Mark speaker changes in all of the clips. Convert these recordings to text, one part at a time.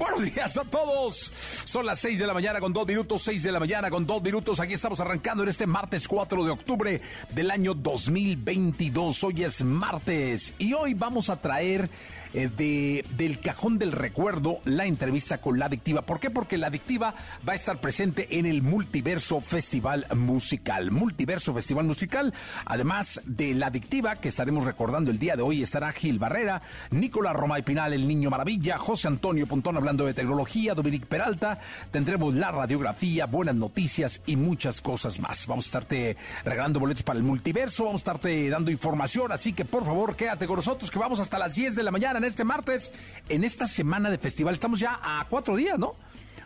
Speaker 1: a todos. Son las 6 de la mañana con 2 minutos, 6 de la mañana con 2 minutos. Aquí estamos arrancando en este martes 4 de octubre del año 2022. Hoy es martes y hoy vamos a traer de, del cajón del recuerdo la entrevista con la adictiva. ¿Por qué? Porque la adictiva va a estar presente en el Multiverso Festival Musical. Multiverso Festival Musical, además de la adictiva que estaremos recordando el día de hoy, estará Gil Barrera, Nicolás Roma y Pinal, el Niño Maravilla, José Antonio Pontón hablando de tecnología, Dominic Peralta, tendremos la radiografía, buenas noticias y muchas cosas más. Vamos a estarte regalando boletos para el multiverso, vamos a estarte dando información, así que por favor quédate con nosotros que vamos hasta las 10 de la mañana este martes, en esta semana de festival. Estamos ya a cuatro días, ¿no?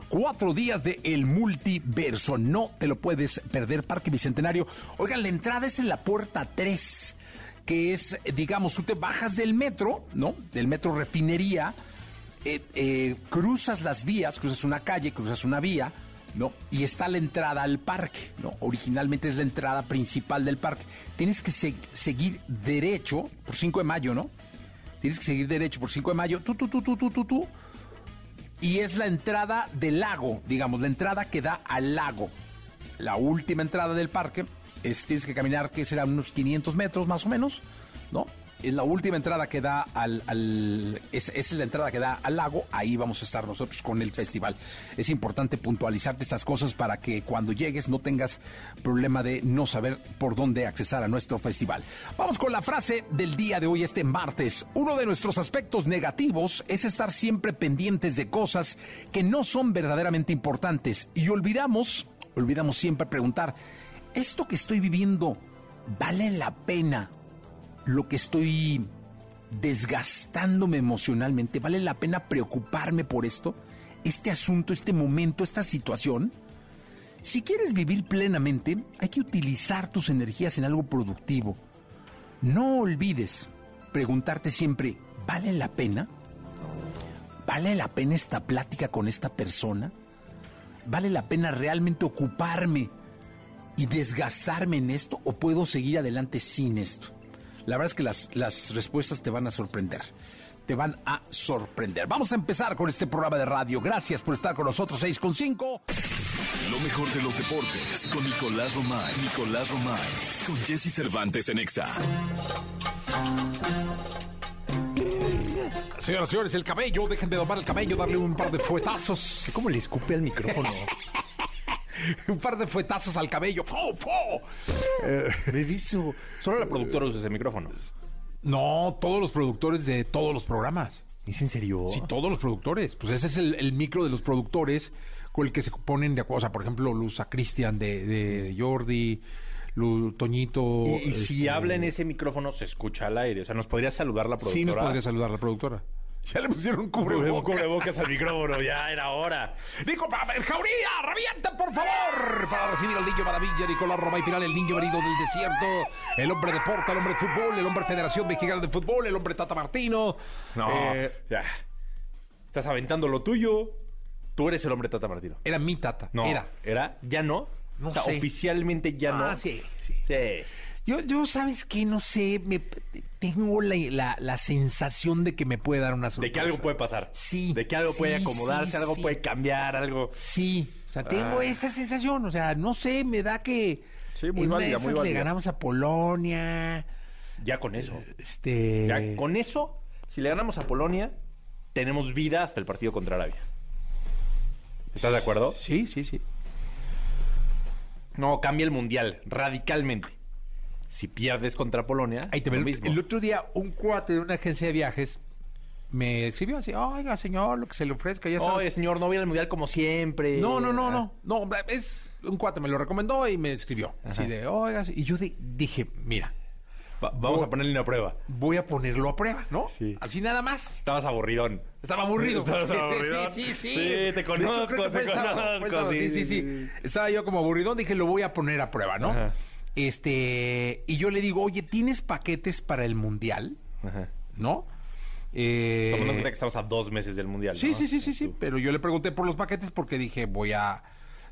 Speaker 1: Cuatro días de El Multiverso. No te lo puedes perder, Parque Bicentenario. Oigan, la entrada es en la puerta 3, que es, digamos, tú te bajas del metro, ¿no? Del metro refinería, eh, eh, cruzas las vías, cruzas una calle, cruzas una vía, ¿no? Y está la entrada al parque, ¿no? Originalmente es la entrada principal del parque. Tienes que se- seguir derecho por 5 de mayo, ¿no? Tienes que seguir derecho por 5 de mayo, tú, tú, tú, tú, tú, tú, tú. Y es la entrada del lago, digamos, la entrada que da al lago. La última entrada del parque es, tienes que caminar, que será unos 500 metros más o menos, ¿no? Es la última entrada que da al... es la entrada que da al lago, ahí vamos a estar nosotros con el festival. Es importante puntualizarte estas cosas para que cuando llegues no tengas problema de no saber por dónde accesar a nuestro festival. Vamos con la frase del día de hoy, este martes. Uno de nuestros aspectos negativos es estar siempre pendientes de cosas que no son verdaderamente importantes y olvidamos, olvidamos siempre preguntar, ¿esto que estoy viviendo vale la pena lo que estoy desgastándome emocionalmente? ¿Vale la pena preocuparme por esto? ¿Este asunto, este momento, esta situación? Si quieres vivir plenamente, hay que utilizar tus energías en algo productivo. No olvides preguntarte siempre, ¿vale la pena? ¿Vale la pena esta plática con esta persona? ¿Vale la pena realmente ocuparme y desgastarme en esto o puedo seguir adelante sin esto? La verdad es que las, las respuestas te van a sorprender. Te van a sorprender. Vamos a empezar con este programa de radio. Gracias por estar con nosotros. 6 con 5.
Speaker 2: Lo mejor de los deportes con Nicolás Romay. Nicolás Romay. Con Jesse Cervantes en Exa.
Speaker 1: Señoras y señores, el cabello. Dejen de domar el cabello, darle un par de fuetazos.
Speaker 3: ¿Cómo le escupe al micrófono?
Speaker 1: un par de fuetazos al cabello. ¡Po, po!
Speaker 3: Reviso. Solo la productora usa ese micrófono.
Speaker 1: No, todos los productores de todos los programas.
Speaker 3: ¿Es en serio?
Speaker 1: Sí, todos los productores. Pues ese es el, el micro de los productores con el que se ponen de acuerdo. O sea, por ejemplo, Luz a Cristian de, de Jordi, Toñito.
Speaker 3: Y, y si
Speaker 1: este,
Speaker 3: habla en ese micrófono, se escucha al aire. O sea, ¿nos podría saludar la productora?
Speaker 1: Sí, nos podría saludar la productora. Ya le pusieron un
Speaker 3: Cubrebocas.
Speaker 1: cubrebocas.
Speaker 3: cubrebocas al micrófono, ya era hora.
Speaker 1: Nico, Jauría, revienta, por favor, para recibir al niño maravilla, Nicolás Roma y Piral, el niño venido del desierto, el hombre deporte, el hombre fútbol, el hombre Federación Mexicana de Fútbol, el hombre Tata Martino.
Speaker 3: No,
Speaker 1: Eh,
Speaker 3: ya. Estás aventando lo tuyo. Tú eres el hombre Tata Martino.
Speaker 1: era mi Tata.
Speaker 3: No,
Speaker 1: Era.
Speaker 3: ¿Era? ¿Ya no?
Speaker 1: No
Speaker 3: o sea,
Speaker 1: sé.
Speaker 3: oficialmente ya no.
Speaker 1: Ah, sí, sí.
Speaker 3: Sí.
Speaker 1: Yo, yo, ¿sabes qué? No sé, me, tengo la, la- la sensación de que me puede dar una
Speaker 3: De
Speaker 1: sorpresa.
Speaker 3: que algo puede pasar.
Speaker 1: Sí.
Speaker 3: De que algo
Speaker 1: sí,
Speaker 3: puede acomodarse,
Speaker 1: sí,
Speaker 3: algo
Speaker 1: sí.
Speaker 3: puede cambiar, algo.
Speaker 1: Sí, o sea, tengo
Speaker 3: Ah.
Speaker 1: esa sensación, o sea, no sé, me da que
Speaker 3: Sí, muy
Speaker 1: en de
Speaker 3: válida, muy
Speaker 1: esas le
Speaker 3: válida.
Speaker 1: ganamos a Polonia,
Speaker 3: Ya con eso.
Speaker 1: este...
Speaker 3: Ya con eso, si le ganamos a Polonia, tenemos vida hasta el partido contra Arabia. ¿Estás de acuerdo?
Speaker 1: Sí, sí, sí.
Speaker 3: No, cambia el mundial radicalmente. Si pierdes contra Polonia,
Speaker 1: Ahí te
Speaker 3: lo
Speaker 1: El,
Speaker 3: mismo.
Speaker 1: el otro día, un cuate de una agencia de viajes me escribió así: Oiga, señor, lo que se le ofrezca, ya sabes.
Speaker 3: Oye, señor, no voy al mundial como siempre.
Speaker 1: No, no, no,
Speaker 3: Ah.
Speaker 1: no. No, es un cuate, me lo recomendó y me escribió. Así de, oiga, y yo di- dije, mira,
Speaker 3: Va- vamos
Speaker 1: Voy-
Speaker 3: a ponerle una prueba.
Speaker 1: voy a ponerlo a prueba, ¿no?
Speaker 3: Sí.
Speaker 1: Así nada más.
Speaker 3: Estabas aburridón.
Speaker 1: Estaba aburrido.
Speaker 3: Estabas
Speaker 1: Sí,
Speaker 3: aburridón.
Speaker 1: Sí, sí, sí.
Speaker 3: Sí, te
Speaker 1: hecho,
Speaker 3: conozco, te conozco,
Speaker 1: sábado,
Speaker 3: sí,
Speaker 1: Sí, sí,
Speaker 3: sí,
Speaker 1: sí. Estaba yo como aburridón, dije, lo voy a poner a prueba, ¿no?
Speaker 3: Ajá.
Speaker 1: Este, y yo le digo, oye, ¿tienes paquetes para el mundial?
Speaker 3: Ajá.
Speaker 1: ¿No? Eh,
Speaker 3: Tomando en cuenta que estamos a dos meses del mundial.
Speaker 1: Sí,
Speaker 3: ¿no?
Speaker 1: sí, sí, sí, sí. Pero yo le pregunté por los paquetes porque dije, voy a.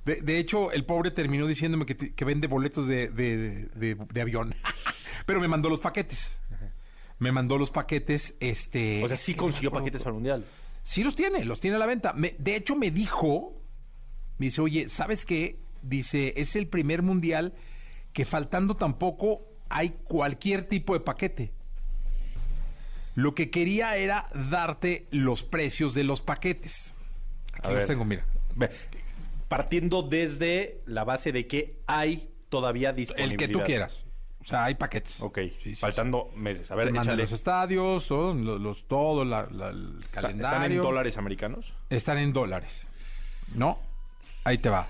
Speaker 1: De, de hecho, el pobre terminó diciéndome que, vende boletos de, de- de- avión. pero me mandó los paquetes. Me mandó los paquetes, este.
Speaker 3: O sea, sí consiguió paquetes para el mundial.
Speaker 1: Sí los tiene, los tiene a la venta. Me- de hecho, me dijo, me dice, oye, ¿sabes qué? Dice, es el primer mundial que faltando tampoco hay cualquier tipo de paquete. Lo que quería era darte los precios de los paquetes. Aquí
Speaker 3: A
Speaker 1: los
Speaker 3: ver.
Speaker 1: tengo, mira.
Speaker 3: Partiendo desde la base de que hay todavía
Speaker 1: El
Speaker 3: disponibilidad.
Speaker 1: que tú quieras. O sea, hay paquetes.
Speaker 3: Ok,
Speaker 1: Sí, sí,
Speaker 3: faltando meses. A ver,
Speaker 1: Te mandan
Speaker 3: échale.
Speaker 1: los estadios, los, los- todo, la- la- el
Speaker 3: Está-
Speaker 1: calendario.
Speaker 3: ¿Están en dólares americanos?
Speaker 1: Están en dólares. ¿No? Ahí te va.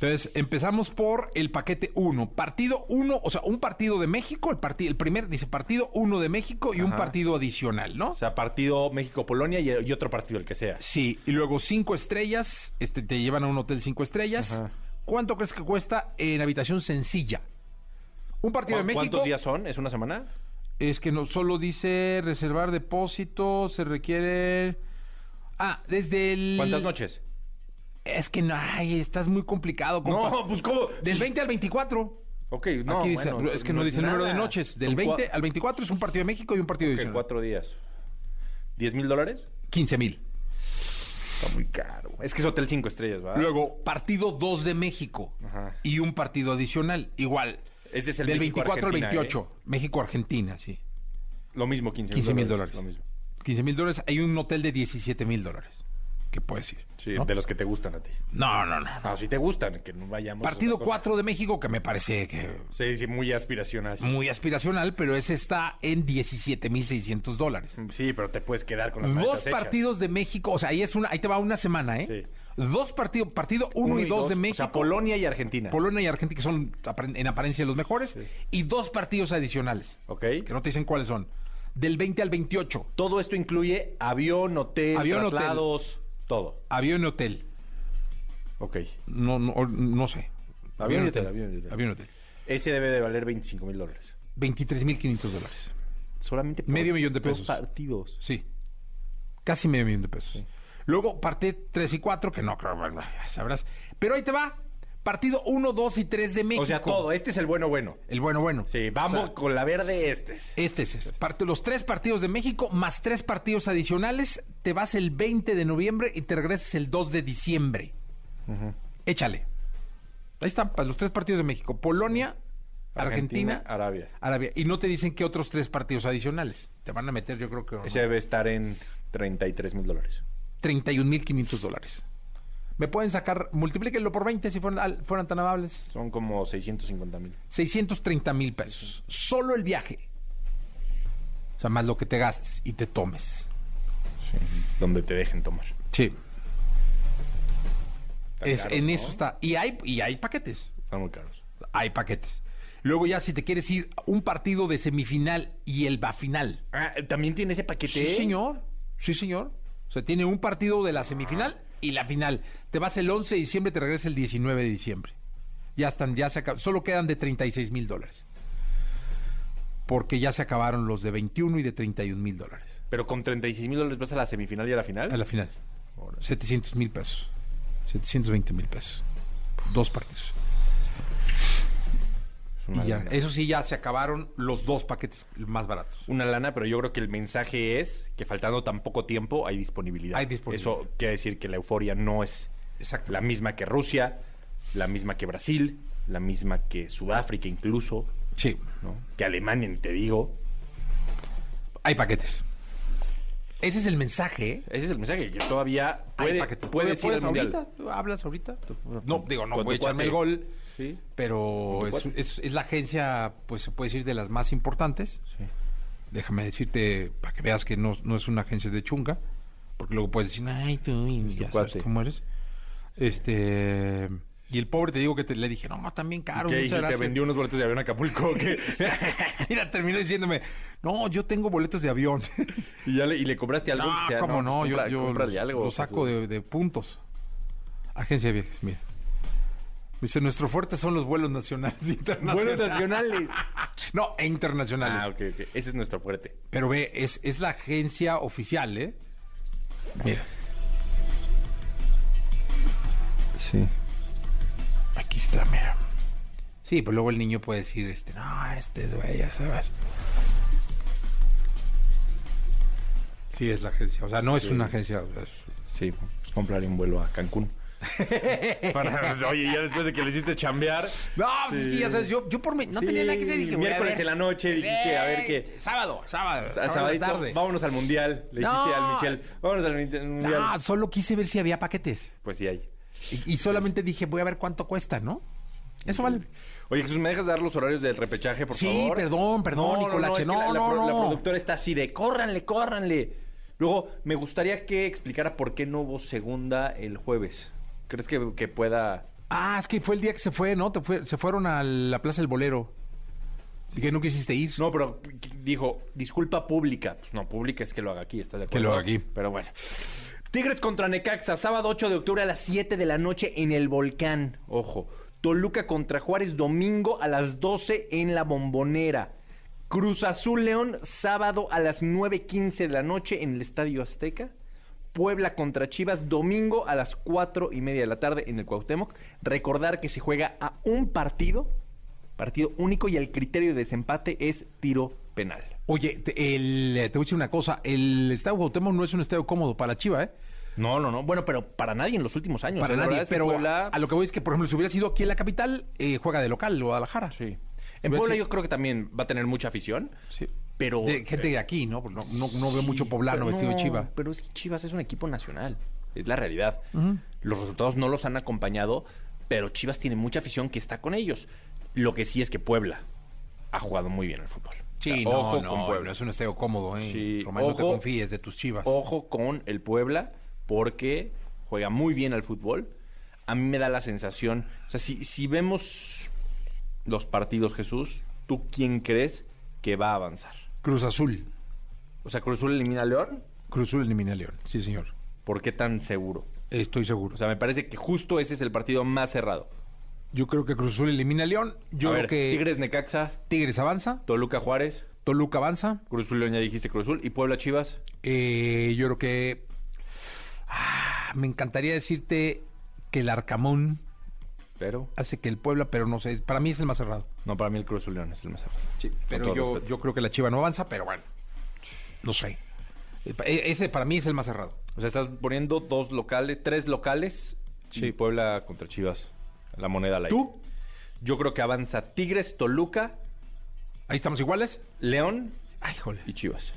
Speaker 1: Entonces, empezamos por el paquete 1. Partido 1, o sea, un partido de México, el, parti- el primer dice partido 1 de México y un partido adicional, ¿no?
Speaker 3: O sea, partido México-Polonia y, y otro partido, el que sea.
Speaker 1: sí, y luego cinco estrellas, este te llevan a un hotel cinco estrellas.
Speaker 3: Ajá.
Speaker 1: ¿Cuánto crees que cuesta en habitación sencilla? Un partido de
Speaker 3: ¿Cu-
Speaker 1: México.
Speaker 3: ¿Cuántos días son? ¿Es una semana?
Speaker 1: Es que no solo dice reservar depósito, se requiere. Ah, desde el.
Speaker 3: ¿Cuántas noches?
Speaker 1: Es que no, ay, estás muy complicado, compa.
Speaker 3: No, pues ¿cómo?
Speaker 1: Del 20 al 24.
Speaker 3: Ok, no,
Speaker 1: Aquí dice,
Speaker 3: bueno,
Speaker 1: es que no, dice el número de noches. Del
Speaker 3: Son
Speaker 1: 20
Speaker 3: cua-
Speaker 1: al 24 es un partido de México y un partido
Speaker 3: ok,
Speaker 1: adicional.
Speaker 3: cuatro días. ¿10 mil dólares?
Speaker 1: 15 mil.
Speaker 3: Está muy caro. Es que es hotel cinco estrellas, ¿verdad?
Speaker 1: Luego, partido 2 de México
Speaker 3: Ajá.
Speaker 1: y un partido adicional. Igual.
Speaker 3: Ese es el
Speaker 1: del
Speaker 3: México
Speaker 1: 24 al
Speaker 3: Argentina,
Speaker 1: 28. México-Argentina, sí.
Speaker 3: Lo mismo, 15
Speaker 1: 15 mil dólares.
Speaker 3: Lo mismo.
Speaker 1: 15 mil dólares. Hay un hotel de 17 mil dólares. ¿Qué puedes ir?
Speaker 3: Sí,
Speaker 1: ¿no?
Speaker 3: de los que te gustan a ti.
Speaker 1: No, no, no.
Speaker 3: No, si te gustan, que no vayamos.
Speaker 1: Partido
Speaker 3: a otra cosa.
Speaker 1: 4 de México, que me parece que
Speaker 3: Sí, sí, muy aspiracional.
Speaker 1: muy aspiracional, pero ese está en 17 mil 600 dólares.
Speaker 3: Sí, pero te puedes quedar con las
Speaker 1: Dos
Speaker 3: hechas.
Speaker 1: partidos de México, o sea, ahí es una, ahí te va una semana, ¿eh?
Speaker 3: Sí.
Speaker 1: Dos partidos, partido 1 y 2 de México.
Speaker 3: O sea, Polonia y Argentina.
Speaker 1: Polonia y Argentina, que son en apariencia los mejores, y dos partidos adicionales,
Speaker 3: ok.
Speaker 1: que no te dicen cuáles son. Del 20 al 28,
Speaker 3: Todo esto incluye avión, hotel,
Speaker 1: Avión, hotel.
Speaker 3: Todo.
Speaker 1: avión y hotel.
Speaker 3: Ok.
Speaker 1: No, no, no sé.
Speaker 3: Avión y hotel, avión y hotel.
Speaker 1: Avión y hotel.
Speaker 3: Ese debe de valer 25 mil dólares.
Speaker 1: 23 mil 500 dólares.
Speaker 3: Solamente por
Speaker 1: Medio millón de
Speaker 3: dos
Speaker 1: pesos.
Speaker 3: partidos.
Speaker 1: Sí. Casi medio millón de pesos. Luego, parte 3 y 4, que no creo, bueno, ya sabrás. Pero ahí te va. Partido 1, 2 y 3 de México.
Speaker 3: O sea, todo. Este es el bueno bueno.
Speaker 1: El bueno, bueno.
Speaker 3: Sí, vamos
Speaker 1: O sea,
Speaker 3: con la verde este. es.
Speaker 1: Este es los tres partidos de México más tres partidos adicionales. Te vas el 20 de noviembre y te regresas el 2 de diciembre. Échale. Ahí están los tres partidos de México. Polonia, Argentina,
Speaker 3: Argentina, Arabia.
Speaker 1: Arabia. Y no te dicen qué otros tres partidos adicionales. Te van a meter, yo creo que
Speaker 3: Ese debe estar en 33 mil dólares.
Speaker 1: 31.500 dólares. Me pueden sacar, multiplíquenlo por 20 si fueran, fueran tan amables.
Speaker 3: Son como 650 mil.
Speaker 1: 630 mil pesos. Solo el viaje. O sea, más lo que te gastes y te tomes.
Speaker 3: Donde te dejen tomar.
Speaker 1: Sí. Es,
Speaker 3: caros,
Speaker 1: en
Speaker 3: ¿no?
Speaker 1: eso está. Y hay, y hay paquetes.
Speaker 3: Están muy caros.
Speaker 1: Hay paquetes. Luego ya si te quieres ir un partido de semifinal y el va final.
Speaker 3: Ah, ¿También tiene ese paquete?
Speaker 1: Sí, señor. Sí, señor. O sea, tiene un partido de la semifinal y la final. Te vas el 11 de diciembre, te regresas el 19 de diciembre. Ya están, ya se. Solo quedan de 36 mil dólares. Porque ya se acabaron los de 21 y de 31 mil dólares.
Speaker 3: Pero con 36 mil dólares vas a la semifinal y a la final.
Speaker 1: A la final. 700 mil pesos. 720 mil pesos. Dos partidos. Y ya, eso sí, ya se acabaron los dos paquetes más baratos.
Speaker 3: Una lana, pero yo creo que el mensaje es que faltando tan poco tiempo hay disponibilidad.
Speaker 1: Hay disponibilidad.
Speaker 3: Eso quiere decir que la euforia no es
Speaker 1: Exacto.
Speaker 3: la misma que Rusia, la misma que Brasil, la misma que Sudáfrica incluso,
Speaker 1: Sí,
Speaker 3: ¿no? que Alemania, ni te digo.
Speaker 1: hay paquetes. Ese es el mensaje.
Speaker 3: Ese es el mensaje, que todavía
Speaker 1: Hay
Speaker 3: puede, ¿Puedes mundial.
Speaker 1: ahorita? ¿Tú ¿Hablas ahorita? No, digo, no voy a echarme el gol
Speaker 3: Sí.
Speaker 1: pero es, es- es la agencia, pues se puede decir, de las más importantes.
Speaker 3: Sí.
Speaker 1: Déjame decirte, para que veas que no, no es una agencia de chunga, porque luego puedes decir, ay, tú, y ya sabes cómo eres. Este... Y el pobre te digo que te, le dije, no, también caro,
Speaker 3: ¿Qué
Speaker 1: muchas gracias.
Speaker 3: vendió unos boletos de avión a Acapulco qué?
Speaker 1: Mira, terminó diciéndome, no, yo tengo boletos de avión.
Speaker 3: y, ya le, y le cobraste algo.
Speaker 1: no,
Speaker 3: sea,
Speaker 1: cómo no,
Speaker 3: pues
Speaker 1: yo,
Speaker 3: compra-
Speaker 1: yo los,
Speaker 3: algo,
Speaker 1: los saco
Speaker 3: Jesús.
Speaker 1: de, de puntos. Agencia de viajes, mira. Dice, nuestro fuerte son los vuelos nacionales e internacionales.
Speaker 3: Vuelos nacionales.
Speaker 1: No, e internacionales.
Speaker 3: ah, ok, ok. Ese es nuestro fuerte.
Speaker 1: Pero ve, es, es la agencia oficial, ¿eh? Mira. Sí. Aquí está, mira. Sí, pues luego el niño puede decir, este, no, este, güey, ya sabes. Sí, es la agencia. O sea, no es una agencia. es-
Speaker 3: Sí, pues compraré un vuelo a Cancún. Para- oye, ya después de que le hiciste chambear.
Speaker 1: No, pues es que ya
Speaker 3: Sí.
Speaker 1: sabes, yo, yo por mí no
Speaker 3: Sí,
Speaker 1: tenía nada que hacer. Dije,
Speaker 3: miércoles en la noche dijiste, a ver
Speaker 1: Sí,
Speaker 3: qué.
Speaker 1: Sábado, sábado.
Speaker 3: Sabadito,
Speaker 1: tarde.
Speaker 3: vámonos al mundial. Le dijiste
Speaker 1: No.
Speaker 3: al Michel, vámonos al mundial.
Speaker 1: No, solo quise ver si había paquetes.
Speaker 3: Pues sí hay.
Speaker 1: Y, y solamente dije, voy a ver cuánto cuesta, ¿no? Eso vale.
Speaker 3: Oye, Jesús, ¿me dejas dar los horarios del repechaje, por
Speaker 1: Sí,
Speaker 3: favor?
Speaker 1: perdón, perdón, Nicolache.
Speaker 3: es que
Speaker 1: No,
Speaker 3: la, la
Speaker 1: no,
Speaker 3: pro- la
Speaker 1: no.
Speaker 3: productora está así de córranle, córranle. Luego, me gustaría que explicara por qué no hubo segunda el jueves. ¿Crees que, que pueda...?
Speaker 1: Ah, es que fue el día que se fue, ¿no? Te fue- se fueron a la Plaza del Bolero. Y que no quisiste ir.
Speaker 3: No, pero dijo, disculpa pública. Pues no, pública es que lo haga aquí, ¿está de acuerdo?
Speaker 1: Que lo haga aquí.
Speaker 3: Pero bueno. Tigres contra Necaxa, sábado 8 de octubre a las 7 de la noche en el Volcán. Ojo. Toluca contra Juárez, domingo a las 12 en la Bombonera. Cruz Azul León, sábado a las 9.15 de la noche en el Estadio Azteca. Puebla contra Chivas, domingo a las 4 y media de la tarde en el Cuauhtémoc. Recordar que se juega a un partido, partido único, y el criterio de desempate es tiro penal.
Speaker 1: Oye, te, el- te voy a decir una cosa. El Estadio Cuauhtémoc no es un estadio cómodo para Chiva, ¿eh?
Speaker 3: No, no, no. Bueno, pero para nadie en los últimos años.
Speaker 1: Para
Speaker 3: ¿eh?
Speaker 1: Nadie. Pero
Speaker 3: Puebla-
Speaker 1: a lo que voy es que, por ejemplo, si hubiera sido aquí en la capital, eh, juega de local, Guadalajara.
Speaker 3: Sí. En Puebla
Speaker 1: sido-
Speaker 3: yo creo que también va a tener mucha afición.
Speaker 1: Sí.
Speaker 3: Pero...
Speaker 1: De gente de aquí, ¿no? No, no, no veo mucho poblano vestido de
Speaker 3: no,
Speaker 1: Chiva.
Speaker 3: Pero es que Chivas es un equipo nacional. Es la realidad. Los resultados no los han acompañado, pero Chivas tiene mucha afición que está con ellos. Lo que sí es que Puebla ha jugado muy bien al fútbol.
Speaker 1: Sí,
Speaker 3: O sea,
Speaker 1: no,
Speaker 3: ojo
Speaker 1: no,
Speaker 3: con Puebla.
Speaker 1: es un estadio cómodo, ¿eh?
Speaker 3: Sí,
Speaker 1: Román, no te
Speaker 3: ojo.
Speaker 1: confíes de tus Chivas.
Speaker 3: Ojo con el Puebla, porque juega muy bien al fútbol. A mí me da la sensación, o sea, si, si vemos los partidos, Jesús, ¿tú quién crees que va a avanzar?
Speaker 1: Cruz Azul.
Speaker 3: O sea, Cruz Azul elimina a León,
Speaker 1: Cruz Azul elimina a León. Sí, señor.
Speaker 3: ¿por qué tan seguro?
Speaker 1: Estoy seguro.
Speaker 3: O sea, me parece que justo ese es el partido más cerrado.
Speaker 1: Yo creo que Cruz Azul elimina a León. Yo
Speaker 3: a
Speaker 1: creo
Speaker 3: ver,
Speaker 1: que
Speaker 3: Tigres Necaxa,
Speaker 1: Tigres avanza.
Speaker 3: Toluca Juárez,
Speaker 1: Toluca avanza.
Speaker 3: Cruz Azul León ya dijiste Cruz Azul y Puebla Chivas.
Speaker 1: Eh, yo creo que. Ah, me encantaría decirte que el Arcamón
Speaker 3: Pero
Speaker 1: hace que el Puebla, pero no sé. Para mí es el más cerrado.
Speaker 3: no, para mí el Cruz Azul León es el más cerrado.
Speaker 1: Sí, pero yo,
Speaker 3: respeto.
Speaker 1: yo creo que la Chiva no avanza, pero bueno. No sé. Eh, Ese para mí es el más cerrado.
Speaker 3: O sea, estás poniendo dos locales, tres locales.
Speaker 1: Sí.
Speaker 3: Y Puebla contra Chivas. La moneda aire.
Speaker 1: ¿Tú?
Speaker 3: Yo creo que avanza Tigres, Toluca,
Speaker 1: Ahí estamos iguales.
Speaker 3: León
Speaker 1: Ay, jole.
Speaker 3: y Chivas.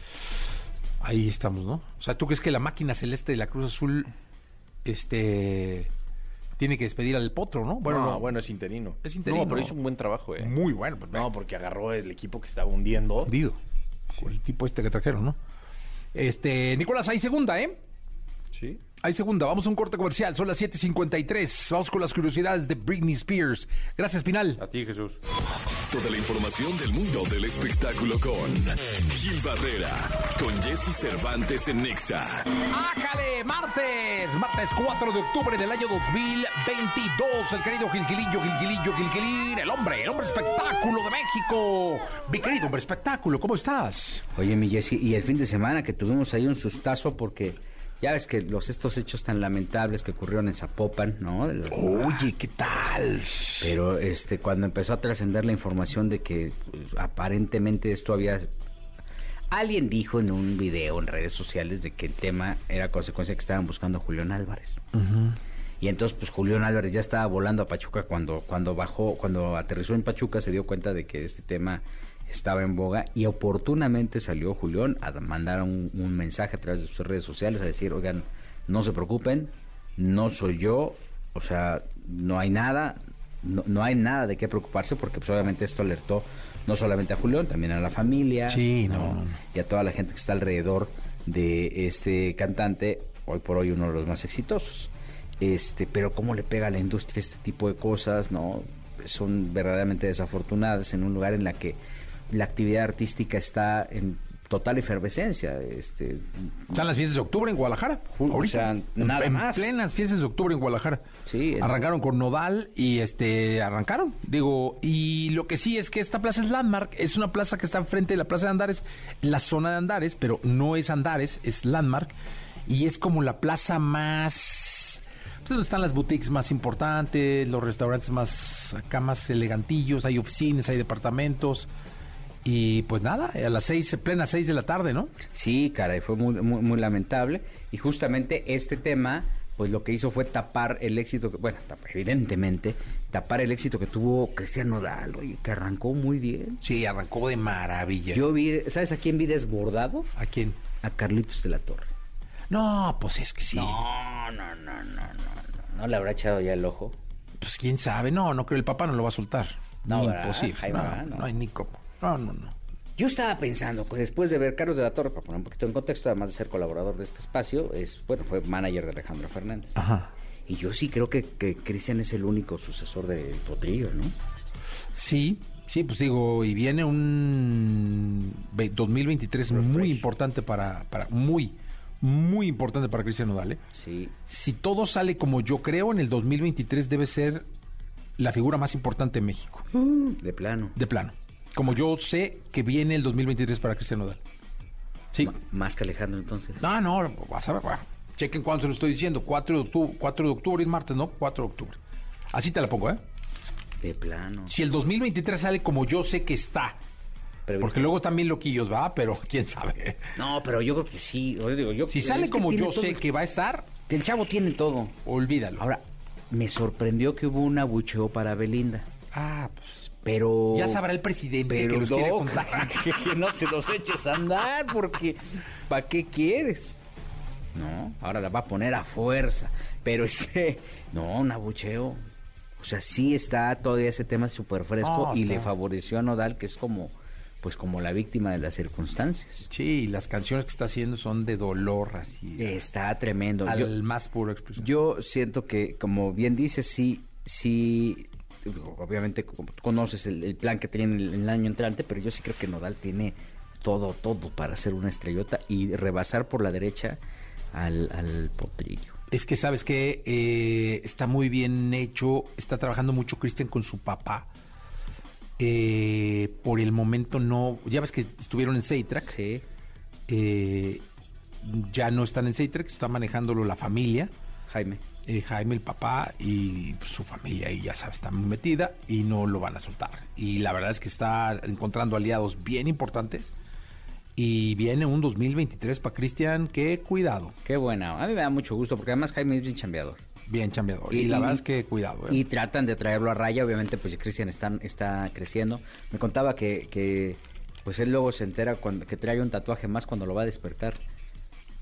Speaker 1: Ahí estamos, ¿no? O sea, ¿tú crees que la máquina celeste de la Cruz Azul este tiene que despedir al potro, no?
Speaker 3: Bueno,
Speaker 1: no,
Speaker 3: no, bueno, es interino.
Speaker 1: Es interino.
Speaker 3: No, pero hizo un buen trabajo, eh.
Speaker 1: Muy bueno, pues,
Speaker 3: No, porque agarró el equipo que estaba hundiendo.
Speaker 1: hundido. Con el tipo este que trajeron, ¿no? Este, Nicolás, hay segunda, ¿eh?
Speaker 3: Sí.
Speaker 1: Hay segunda. Vamos a un corte comercial. Son las 7:53. Vamos con las curiosidades de Britney Spears. Gracias, Pinal.
Speaker 3: A ti, Jesús.
Speaker 2: Toda la información del mundo del espectáculo con Gil Barrera, con Jesse Cervantes en Nexa.
Speaker 1: ¡Ájale! Martes, martes 4 de octubre del año 2022. El querido Gilgilillo, Gilgilillo, Gilgilín, el hombre, el hombre espectáculo de México. Mi querido hombre espectáculo, ¿cómo estás?
Speaker 4: Oye, mi Jessy, y el fin de semana que tuvimos ahí un sustazo porque ya ves que los estos hechos tan lamentables que ocurrieron en Zapopan, ¿no? Los-
Speaker 1: Oye, ¿qué tal?
Speaker 4: Pero este cuando empezó a trascender la información de que pues, aparentemente esto había alguien dijo en un video en redes sociales de que el tema era consecuencia que estaban buscando a Julián Álvarez. Y entonces pues Julián Álvarez ya estaba volando a Pachuca cuando cuando bajó, cuando aterrizó en Pachuca se dio cuenta de que este tema estaba en boga y oportunamente salió Julián a mandar un, un mensaje a través de sus redes sociales a decir, oigan, no se preocupen, no soy yo, o sea, no hay nada, no, no hay nada de qué preocuparse porque pues, obviamente esto alertó no solamente a Julián, también a la familia.
Speaker 1: Sí, no, no.
Speaker 4: Y a toda la gente que está alrededor de este cantante, hoy por hoy uno de los más exitosos. Este, pero cómo le pega a la industria este tipo de cosas, ¿no? Son verdaderamente desafortunadas en un lugar en la que la actividad artística está en total efervescencia. Este,
Speaker 1: Están las fiestas de octubre en Guadalajara. Ahorita.
Speaker 4: o sea, nada
Speaker 1: en,
Speaker 4: más.
Speaker 1: plenas fiestas de octubre en Guadalajara.
Speaker 4: Sí,
Speaker 1: Arrancaron con Nodal y este arrancaron. Digo, y lo que sí es que esta plaza es Landmark. Es una plaza que está enfrente de la plaza de Andares, la zona de Andares, pero no es Andares, es Landmark. Y es como la plaza más. Pues donde están las boutiques más importantes, los restaurantes más acá más elegantillos, hay oficinas, hay departamentos. Y pues nada, a las seis, plenas seis de la tarde, ¿no?
Speaker 4: Sí, caray, fue muy, muy, muy lamentable. Y justamente este tema, pues lo que hizo fue tapar el éxito, que, bueno, evidentemente, tapar el éxito que tuvo Cristian Nodal, oye, que arrancó muy bien.
Speaker 1: Sí, arrancó de maravilla.
Speaker 4: Yo vi, ¿sabes a quién vi desbordado?
Speaker 1: ¿A quién?
Speaker 4: A Carlitos de la Torre.
Speaker 1: No, pues es que sí.
Speaker 4: No, no, no, no, no, no, no le habrá echado ya el ojo.
Speaker 1: Pues quién sabe. No, no creo. El papá no lo va a soltar.
Speaker 4: No, ¿verdad?
Speaker 1: Imposible.
Speaker 4: Jaime,
Speaker 1: no,
Speaker 4: ¿verdad? No.
Speaker 1: no hay ni cómo. No, no, no.
Speaker 4: Yo estaba pensando que después de ver Carlos de la Torre, para poner un poquito en contexto, además de ser colaborador de este espacio, es bueno, fue manager de Alejandro Fernández.
Speaker 1: Ajá.
Speaker 4: Y yo sí creo que, que Cristian es el único sucesor de Potrillo, ¿no?
Speaker 1: Sí, sí, pues digo, y viene un ve- 2023 muy
Speaker 4: Refresh.
Speaker 1: importante para, para, muy, muy importante para Cristian Nodal. ¿eh?
Speaker 4: Sí.
Speaker 1: Si todo sale como yo creo, en el 2023 debe ser la figura más importante en México,
Speaker 4: De plano.
Speaker 1: de plano. Como yo sé que viene el 2023 para Cristian Nodal. Sí.
Speaker 4: Más que Alejandro entonces.
Speaker 1: No, no, vas a ver. bueno, chequen cuándo se lo estoy diciendo. 4 de octubre, 4 de octubre es martes, ¿no? 4 de octubre. Así te la pongo, ¿eh?
Speaker 4: De plano.
Speaker 1: Si el 2023 sale como yo sé que está,
Speaker 4: Pero-
Speaker 1: porque luego están bien loquillos, ¿va? Pero quién sabe.
Speaker 4: No, pero yo creo que sí. Yo digo, yo-
Speaker 1: Si sale como yo
Speaker 4: todo
Speaker 1: sé que va a estar,
Speaker 4: El chavo tiene todo.
Speaker 1: olvídalo.
Speaker 4: Ahora, me sorprendió que hubo un abucheo para Belinda.
Speaker 1: ah, pues.
Speaker 4: Pero.
Speaker 1: Ya sabrá el presidente
Speaker 4: Pero
Speaker 1: que los
Speaker 4: no,
Speaker 1: quiere contar.
Speaker 4: que, no se los eches a andar, porque ¿para qué quieres? No, ahora la va a poner a fuerza. Pero este, no, un abucheo. O sea, sí está todavía ese tema súper fresco
Speaker 1: No,
Speaker 4: y le favoreció a Nodal, que es como, pues como la víctima de las circunstancias.
Speaker 1: Sí, las canciones que está haciendo son de dolor, así.
Speaker 4: Está tremendo.
Speaker 1: al
Speaker 4: Yo-
Speaker 1: más puro expresión.
Speaker 4: Yo siento que, como bien dices, sí, sí, obviamente conoces el, el plan que tiene el, el año entrante, pero yo sí creo que Nodal tiene todo, todo para ser una estrellota y rebasar por la derecha al, al potrillo.
Speaker 1: Es que sabes que eh, está muy bien hecho, está trabajando mucho Cristian con su papá. Eh, por el momento no, ya ves que estuvieron en Seitrack,
Speaker 4: Sí.
Speaker 1: eh, ya no están en Seitrack, está manejándolo la familia,
Speaker 4: Jaime.
Speaker 1: Eh, Jaime el papá y pues, su familia y ya sabes, está muy metida y no lo van a soltar. Y la verdad es que está encontrando aliados bien importantes y viene un 2023 para Cristian, que cuidado,
Speaker 4: Qué buena. A mí me da mucho gusto porque además Jaime es bien chambeador.
Speaker 1: bien chambeador. Y, la verdad es que cuidado. eh.
Speaker 4: Y tratan de traerlo a raya, obviamente, pues Cristian está, está creciendo. Me contaba que, que, pues él luego se entera cuando, que trae un tatuaje más cuando lo va a despertar.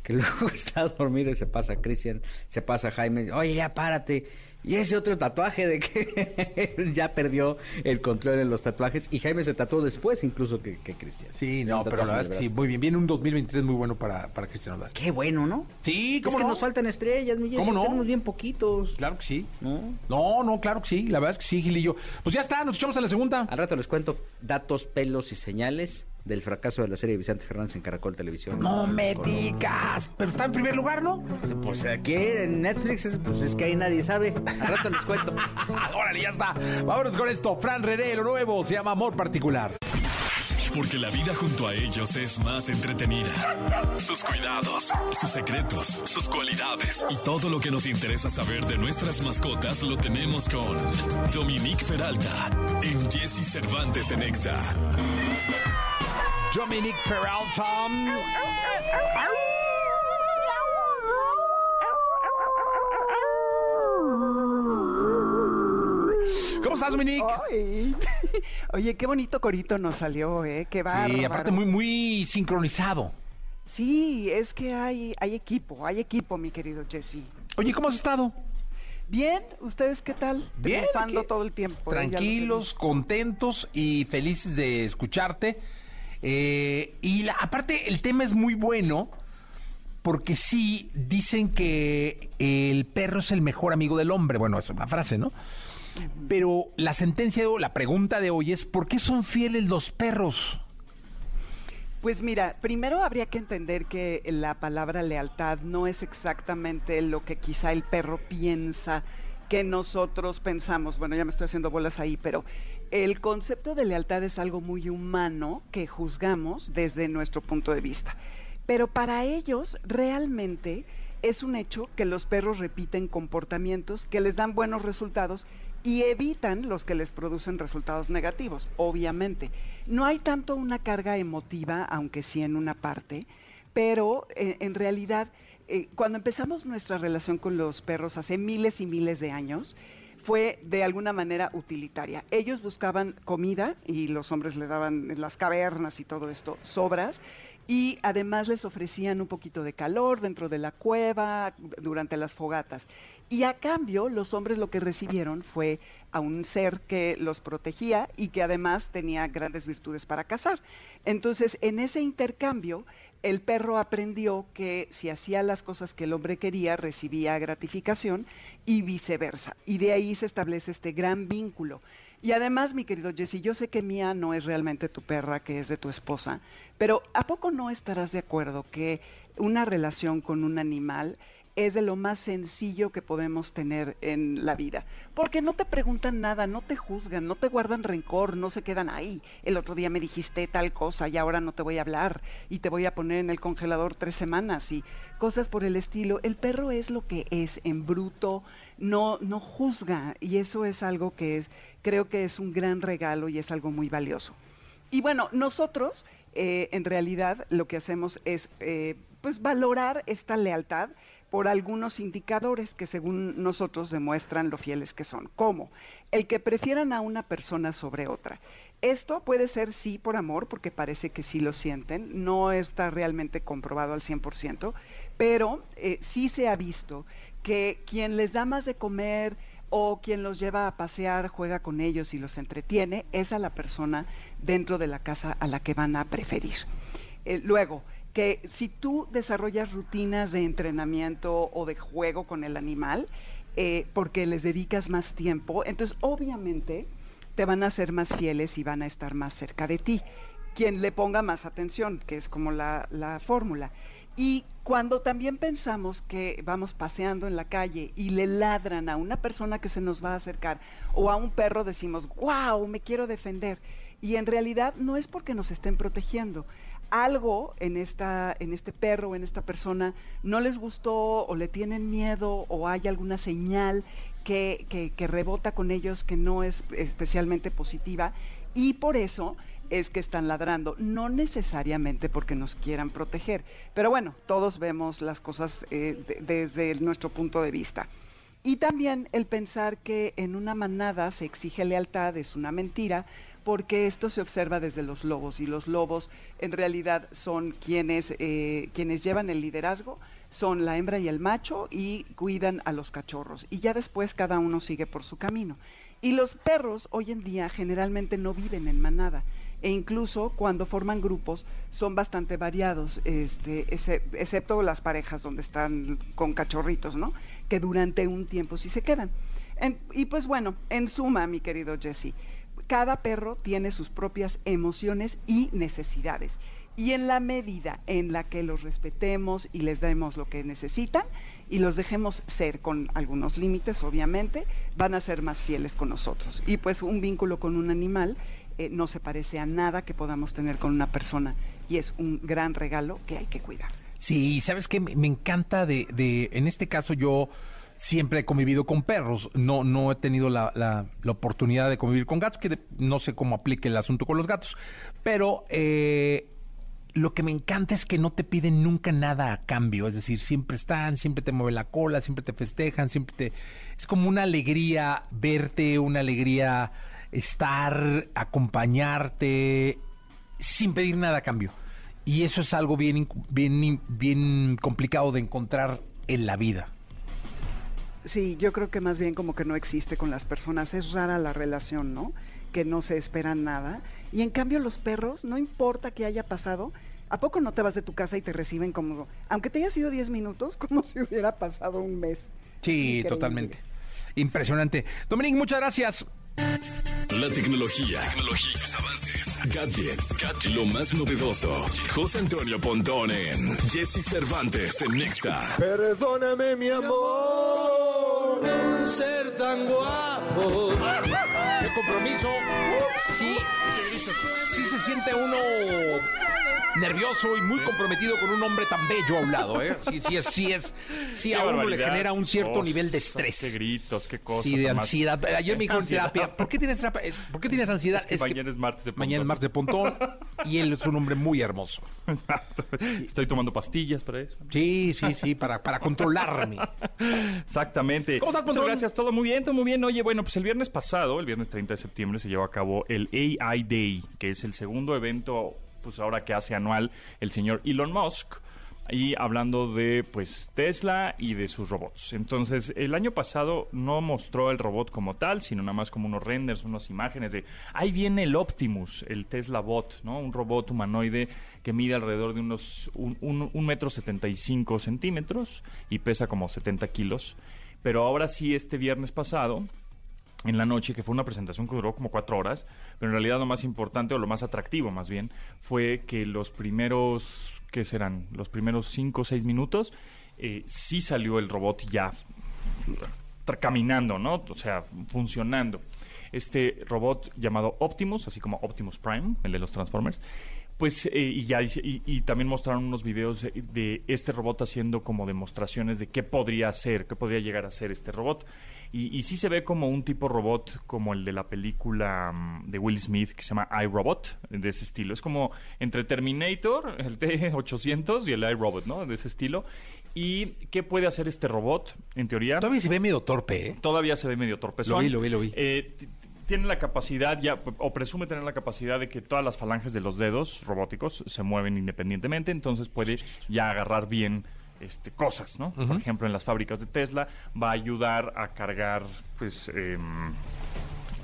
Speaker 4: Que luego está dormido y se pasa Cristian, se pasa Jaime, oye, ya párate. Y ese otro tatuaje de que ya perdió el control en los tatuajes. Y Jaime se tatuó después incluso que, que Cristian.
Speaker 1: Sí, no, pero la verdad es que sí, muy bien. Viene un 2023 muy bueno para, para Cristian Nodal.
Speaker 4: Qué bueno, ¿no?
Speaker 1: Sí,
Speaker 4: Es
Speaker 1: ¿cómo
Speaker 4: que
Speaker 1: no?
Speaker 4: nos faltan estrellas, mi Jessy,
Speaker 1: ¿Cómo no?
Speaker 4: Tenemos bien poquitos.
Speaker 1: Claro que sí.
Speaker 4: ¿No?
Speaker 1: No, no, claro que sí. La verdad es que sí, Gilillo. Pues ya está, nos echamos a la segunda.
Speaker 4: Al rato les cuento datos, pelos y señales del fracaso de la serie Vicente Fernández en Caracol Televisión.
Speaker 1: No me digas. Pero está en primer lugar, ¿no?
Speaker 4: Pues aquí en Netflix es, pues es que ahí nadie sabe. Al rato les cuento.
Speaker 1: Órale, ya está. Vámonos con esto. Fran René, lo nuevo, se llama Amor Particular.
Speaker 2: Porque la vida junto a ellos es más entretenida. Sus cuidados, sus secretos, sus cualidades y todo lo que nos interesa saber de nuestras mascotas lo tenemos con Dominique Peralta en Jesse Cervantes en Exa.
Speaker 1: Dominic Peralta. ¿Cómo estás, Dominic?
Speaker 5: Ay. Oye, qué bonito corito nos salió, ¿eh? Qué bárbaro.
Speaker 1: Sí, aparte muy, muy sincronizado.
Speaker 5: Sí, es que hay, hay equipo, hay equipo, mi querido Jesse.
Speaker 1: Oye, ¿cómo has estado?
Speaker 5: Bien, ¿ustedes qué tal?
Speaker 1: Bien,
Speaker 5: todo el tiempo. ¿eh?
Speaker 1: Tranquilos, contentos y felices de escucharte. Eh, y la- aparte, el tema es muy bueno porque sí dicen que el perro es el mejor amigo del hombre. Bueno, es una frase, ¿no? Pero la sentencia o la pregunta de hoy es: ¿por qué son fieles los perros?
Speaker 5: Pues mira, primero habría que entender que la palabra lealtad no es exactamente lo que quizá el perro piensa que nosotros pensamos. Bueno, ya me estoy haciendo bolas ahí, pero el concepto de lealtad es algo muy humano que juzgamos desde nuestro punto de vista. Pero para ellos realmente es un hecho que los perros repiten comportamientos que les dan buenos resultados y evitan los que les producen resultados negativos, obviamente. No hay tanto una carga emotiva, aunque sí en una parte, pero eh, en realidad eh, cuando empezamos nuestra relación con los perros hace miles y miles de años, fue de alguna manera utilitaria. Ellos buscaban comida y los hombres le daban en las cavernas y todo esto sobras y además les ofrecían un poquito de calor dentro de la cueva durante las fogatas. Y a cambio los hombres lo que recibieron fue a un ser que los protegía y que además tenía grandes virtudes para cazar. Entonces, en ese intercambio, el perro aprendió que si hacía las cosas que el hombre quería, recibía gratificación y viceversa. Y de ahí se establece este gran vínculo. Y además, mi querido Jesse, yo sé que Mía no es realmente tu perra, que es de tu esposa, pero ¿a poco no estarás de acuerdo que una relación con un animal es de lo más sencillo que podemos tener en la vida. Porque no te preguntan nada, no te juzgan, no te guardan rencor, no se quedan ahí. El otro día me dijiste tal cosa y ahora no te voy a hablar y te voy a poner en el congelador tres semanas y cosas por el estilo. El perro es lo que es en bruto, no, no juzga y eso es algo que es, creo que es un gran regalo y es algo muy valioso. Y bueno, nosotros eh, en realidad lo que hacemos es eh, pues valorar esta lealtad por algunos indicadores que según nosotros demuestran lo fieles que son. ¿Cómo? El que prefieran a una persona sobre otra. Esto puede ser sí por amor, porque parece que sí lo sienten, no está realmente comprobado al 100%, pero eh, sí se ha visto que quien les da más de comer o quien los lleva a pasear, juega con ellos y los entretiene, es a la persona dentro de la casa a la que van a preferir. Eh, luego, que si tú desarrollas rutinas de entrenamiento o de juego con el animal, eh, porque les dedicas más tiempo, entonces obviamente te van a ser más fieles y van a estar más cerca de ti. Quien le ponga más atención, que es como la, la fórmula. Y cuando también pensamos que vamos paseando en la calle y le ladran a una persona que se nos va a acercar o a un perro, decimos, wow, me quiero defender. Y en realidad no es porque nos estén protegiendo, algo en esta en este perro en esta persona no les gustó o le tienen miedo o hay alguna señal que, que, rebota con ellos que no es especialmente positiva y por eso es que están ladrando, no necesariamente porque nos quieran proteger, pero bueno, todos vemos las cosas eh, de, desde nuestro punto de vista. Y también el pensar que en una manada se exige lealtad es una mentira, porque esto se observa desde los lobos y los lobos en realidad son quienes, eh, quienes llevan el liderazgo, son la hembra y el macho y cuidan a los cachorros y ya después cada uno sigue por su camino. Y los perros hoy en día generalmente no viven en manada e incluso cuando forman grupos son bastante variados, este, excepto las parejas donde están con cachorritos, ¿no? Que durante un tiempo sí se quedan. Y pues bueno, en suma, mi querido Jesse, cada perro tiene sus propias emociones y necesidades. Y en la medida en la que los respetemos y les demos lo que necesitan y los dejemos ser con algunos límites, obviamente, van a ser más fieles con nosotros. Y pues un vínculo con un animal eh, no se parece a nada que podamos tener con una persona y es un gran regalo que hay que cuidar.
Speaker 1: Sí, sabes que me encanta de, de, en este caso yo siempre he convivido con perros, no, no he tenido la, oportunidad de convivir con gatos, que no sé cómo aplique el asunto con los gatos, pero eh, lo que me encanta es que no te piden nunca nada a cambio, es decir, siempre están, siempre te mueven la cola, siempre te festejan, siempre te... Es como una alegría verte, una alegría estar, acompañarte, sin pedir nada a cambio. Y eso es algo bien, bien, bien complicado de encontrar en la vida.
Speaker 5: Sí, yo creo que más bien como que no existe con las personas. Es rara la relación, ¿no? Que no se espera nada. Y en cambio los perros, no importa que haya pasado, ¿a poco no te vas de tu casa y te reciben como, aunque te haya sido 10 minutos, como si hubiera pasado un mes?
Speaker 1: Sí, totalmente. Impresionante. Dominique, muchas gracias.
Speaker 2: La tecnología, tecnología, sus avances, gadgets, lo más novedoso. José Antonio Pontón en Jesse Cervantes en Nexa.
Speaker 6: Perdóname mi amor, ser tan guapo.
Speaker 1: El compromiso, sí, sí se siente uno nervioso y muy comprometido con un hombre tan bello a un lado, ¿eh? Sí, sí es, sí es, sí
Speaker 7: Qué
Speaker 1: a uno le genera un cierto nivel de
Speaker 7: Qué
Speaker 1: estrés.
Speaker 7: gritos, qué cosas.
Speaker 1: Sí, de ansiedad. Ayer me dijo en terapia, ¿por qué tienes terapia? Es- ¿Por qué tienes ansiedad?
Speaker 7: Es que mañana es martes de
Speaker 1: Mañana es
Speaker 7: Pontón.
Speaker 1: martes de Pontón y él es un hombre muy hermoso.
Speaker 7: Exacto. Estoy tomando pastillas para eso.
Speaker 1: Sí, sí, sí, para, para controlarme.
Speaker 7: Exactamente.
Speaker 1: ¿Cómo estás,
Speaker 7: Muchas
Speaker 1: Pontón?
Speaker 7: gracias, todo muy bien, todo muy bien. Oye, bueno, pues el viernes pasado, el viernes 30 de septiembre, se llevó a cabo el AI Day, que es el segundo evento, pues ahora que hace anual el señor Elon Musk. Y hablando de pues Tesla y de sus robots. Entonces, el año pasado no mostró el robot como tal, sino nada más como unos renders, unas imágenes de ahí viene el Optimus, el Tesla Bot, ¿no? Un robot humanoide que mide alrededor de unos un, un- metro setenta y cinco centímetros y pesa como 70 kilos. Pero ahora sí, este viernes pasado, en la noche, que fue una presentación que duró como cuatro horas, pero en realidad lo más importante o lo más atractivo más bien fue que los primeros, ¿qué serán? Los primeros cinco o seis minutos, eh, sí salió el robot ya caminando, ¿no? O sea, funcionando. Este robot llamado Optimus, así como Optimus Prime, el de los Transformers, pues, eh, y, ya, y, también mostraron unos videos de, de este robot haciendo como demostraciones de qué podría hacer, qué podría llegar a ser este robot. Y, y sí se ve como un tipo robot como el de la película mm, de Will Smith que se llama iRobot, de ese estilo. Es como entre Terminator, el T-800 y el iRobot, ¿no? De ese estilo. ¿Y qué puede hacer este robot, en teoría?
Speaker 1: Todavía se ve medio torpe, ¿eh?
Speaker 7: todavía se ve medio torpezón.
Speaker 1: Lo vi, lo vi, lo vi.
Speaker 7: Eh, tiene la capacidad ya, o presume tener la capacidad de que todas las falanges de los dedos robóticos se mueven independientemente, entonces puede ya agarrar bien este, cosas, ¿no? Por ejemplo, en las fábricas de Tesla va a ayudar a cargar, pues, em,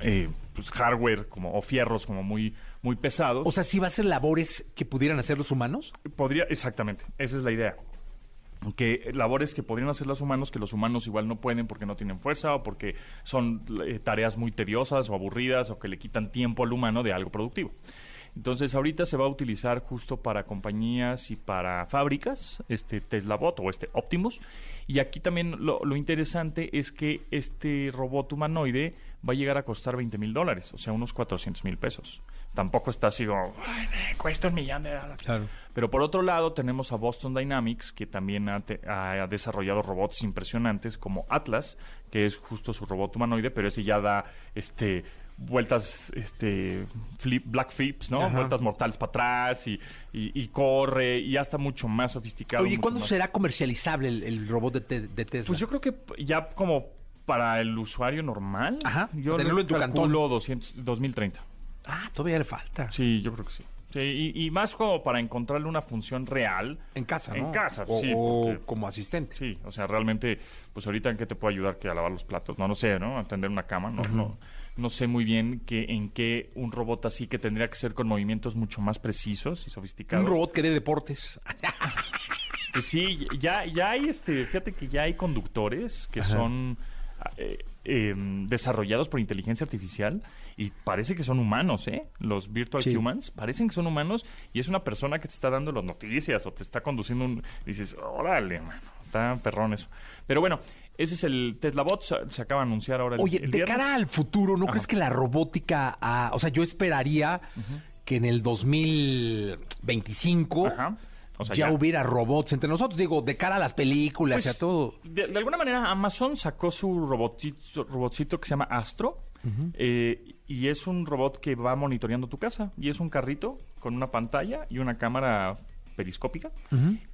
Speaker 7: eh, pues hardware como, o fierros como muy, muy pesados.
Speaker 1: O sea, ¿sí va a hacer labores que pudieran hacer los humanos?
Speaker 7: Podría, exactamente, esa es la idea. Que labores que podrían hacer los humanos, que los humanos igual no pueden porque no tienen fuerza o porque son eh, tareas muy tediosas o aburridas o que le quitan tiempo al humano de algo productivo. Entonces ahorita se va a utilizar justo para compañías y para fábricas, este Tesla Bot o este Optimus. Y aquí también lo, lo interesante es que este robot humanoide va a llegar a costar 20 mil dólares, o sea, unos 400 mil pesos. Tampoco está así como, "Ay, me cuesta un millón de dólares.
Speaker 1: Claro.
Speaker 7: Pero por otro lado tenemos a Boston Dynamics, que también ha, te- ha desarrollado robots impresionantes como Atlas, que es justo su robot humanoide, pero ese ya da este vueltas este flip, black flips, ¿no?
Speaker 1: Ajá.
Speaker 7: Vueltas mortales para atrás y, y- y corre y ya está mucho más sofisticado.
Speaker 1: Oye,
Speaker 7: mucho
Speaker 1: ¿cuándo
Speaker 7: más-
Speaker 1: será comercializable el, el robot de, te- de Tesla?
Speaker 7: Pues yo creo que ya como para el usuario normal,
Speaker 1: Ajá,
Speaker 7: yo
Speaker 1: tenerlo en tu
Speaker 7: calculo 200, 2030.
Speaker 1: Ah, todavía le falta.
Speaker 7: Sí, yo creo que sí. Sí, y, y más como para encontrarle una función real.
Speaker 1: En casa, ¿no?
Speaker 7: En casa,
Speaker 1: o,
Speaker 7: sí. porque-
Speaker 1: como asistente.
Speaker 7: Sí, o sea, realmente, pues ahorita en qué te puede ayudar que a lavar los platos, no, no sé, ¿no? A tender una cama, no, no, no sé muy bien que, en qué un robot así que tendría que ser con movimientos mucho más precisos y sofisticados.
Speaker 1: Un robot que dé deportes.
Speaker 7: Pues sí, ya, ya hay este, fíjate que ya hay conductores que son eh, eh, desarrollados por inteligencia artificial y parece que son humanos, ¿eh? Los virtual
Speaker 1: Sí.
Speaker 7: humans parecen que son humanos y es una persona que te está dando las noticias o te está conduciendo un... Dices, órale, mano, está perrón eso. Pero bueno, ese es el Tesla Bot, se, acaba de anunciar ahora el,
Speaker 1: Oye,
Speaker 7: el
Speaker 1: de
Speaker 7: viernes.
Speaker 1: cara al futuro, ¿no
Speaker 7: Ajá.
Speaker 1: crees que la robótica, ah, o sea, yo esperaría que en el 2025
Speaker 7: Ajá. O sea,
Speaker 1: ya,
Speaker 7: ya.
Speaker 1: hubiera robots entre nosotros? Digo, de cara a las películas y a
Speaker 7: Pues,
Speaker 1: todo.
Speaker 7: De, de alguna manera, Amazon sacó su robotito, robotcito que se llama Astro. eh, y es un robot que va monitoreando tu casa. Y es un carrito con una pantalla y una cámara periscópica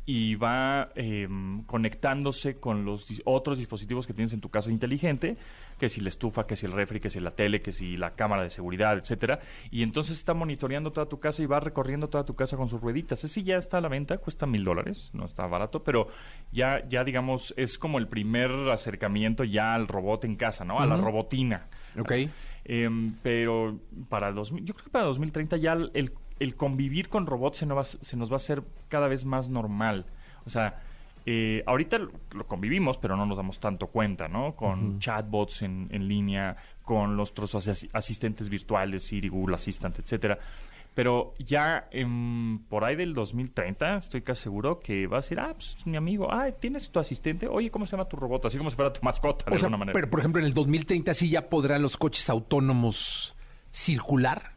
Speaker 7: y va eh, conectándose con los dis- otros dispositivos que tienes en tu casa inteligente, que si la estufa, que si el refri, que si la tele, que si la cámara de seguridad, etcétera. Y entonces está monitoreando toda tu casa y va recorriendo toda tu casa con sus rueditas. Ese ya está a la venta, cuesta mil dólares, no está barato, pero ya, ya digamos, es como el primer acercamiento ya al robot en casa, ¿no? A la robotina.
Speaker 1: Ok.
Speaker 7: Em, pero para 2000, yo creo que para 2030 ya el, el convivir con robots se nos, va, a- se nos va a hacer cada vez más normal. O sea, eh, ahorita lo, convivimos, pero no nos damos tanto cuenta, ¿no? Con chatbots en, en línea, con los otros asi- asistentes virtuales, Siri, Google Assistant, etcétera. Pero ya em, por ahí del 2030 estoy casi seguro que va a ser, ah, pues mi amigo, ah, tienes tu asistente, oye, ¿cómo se llama tu robot? Así como si fuera tu mascota, de
Speaker 1: O sea,
Speaker 7: alguna manera.
Speaker 1: pero por ejemplo, en el 2030 sí ya podrán los coches autónomos circular.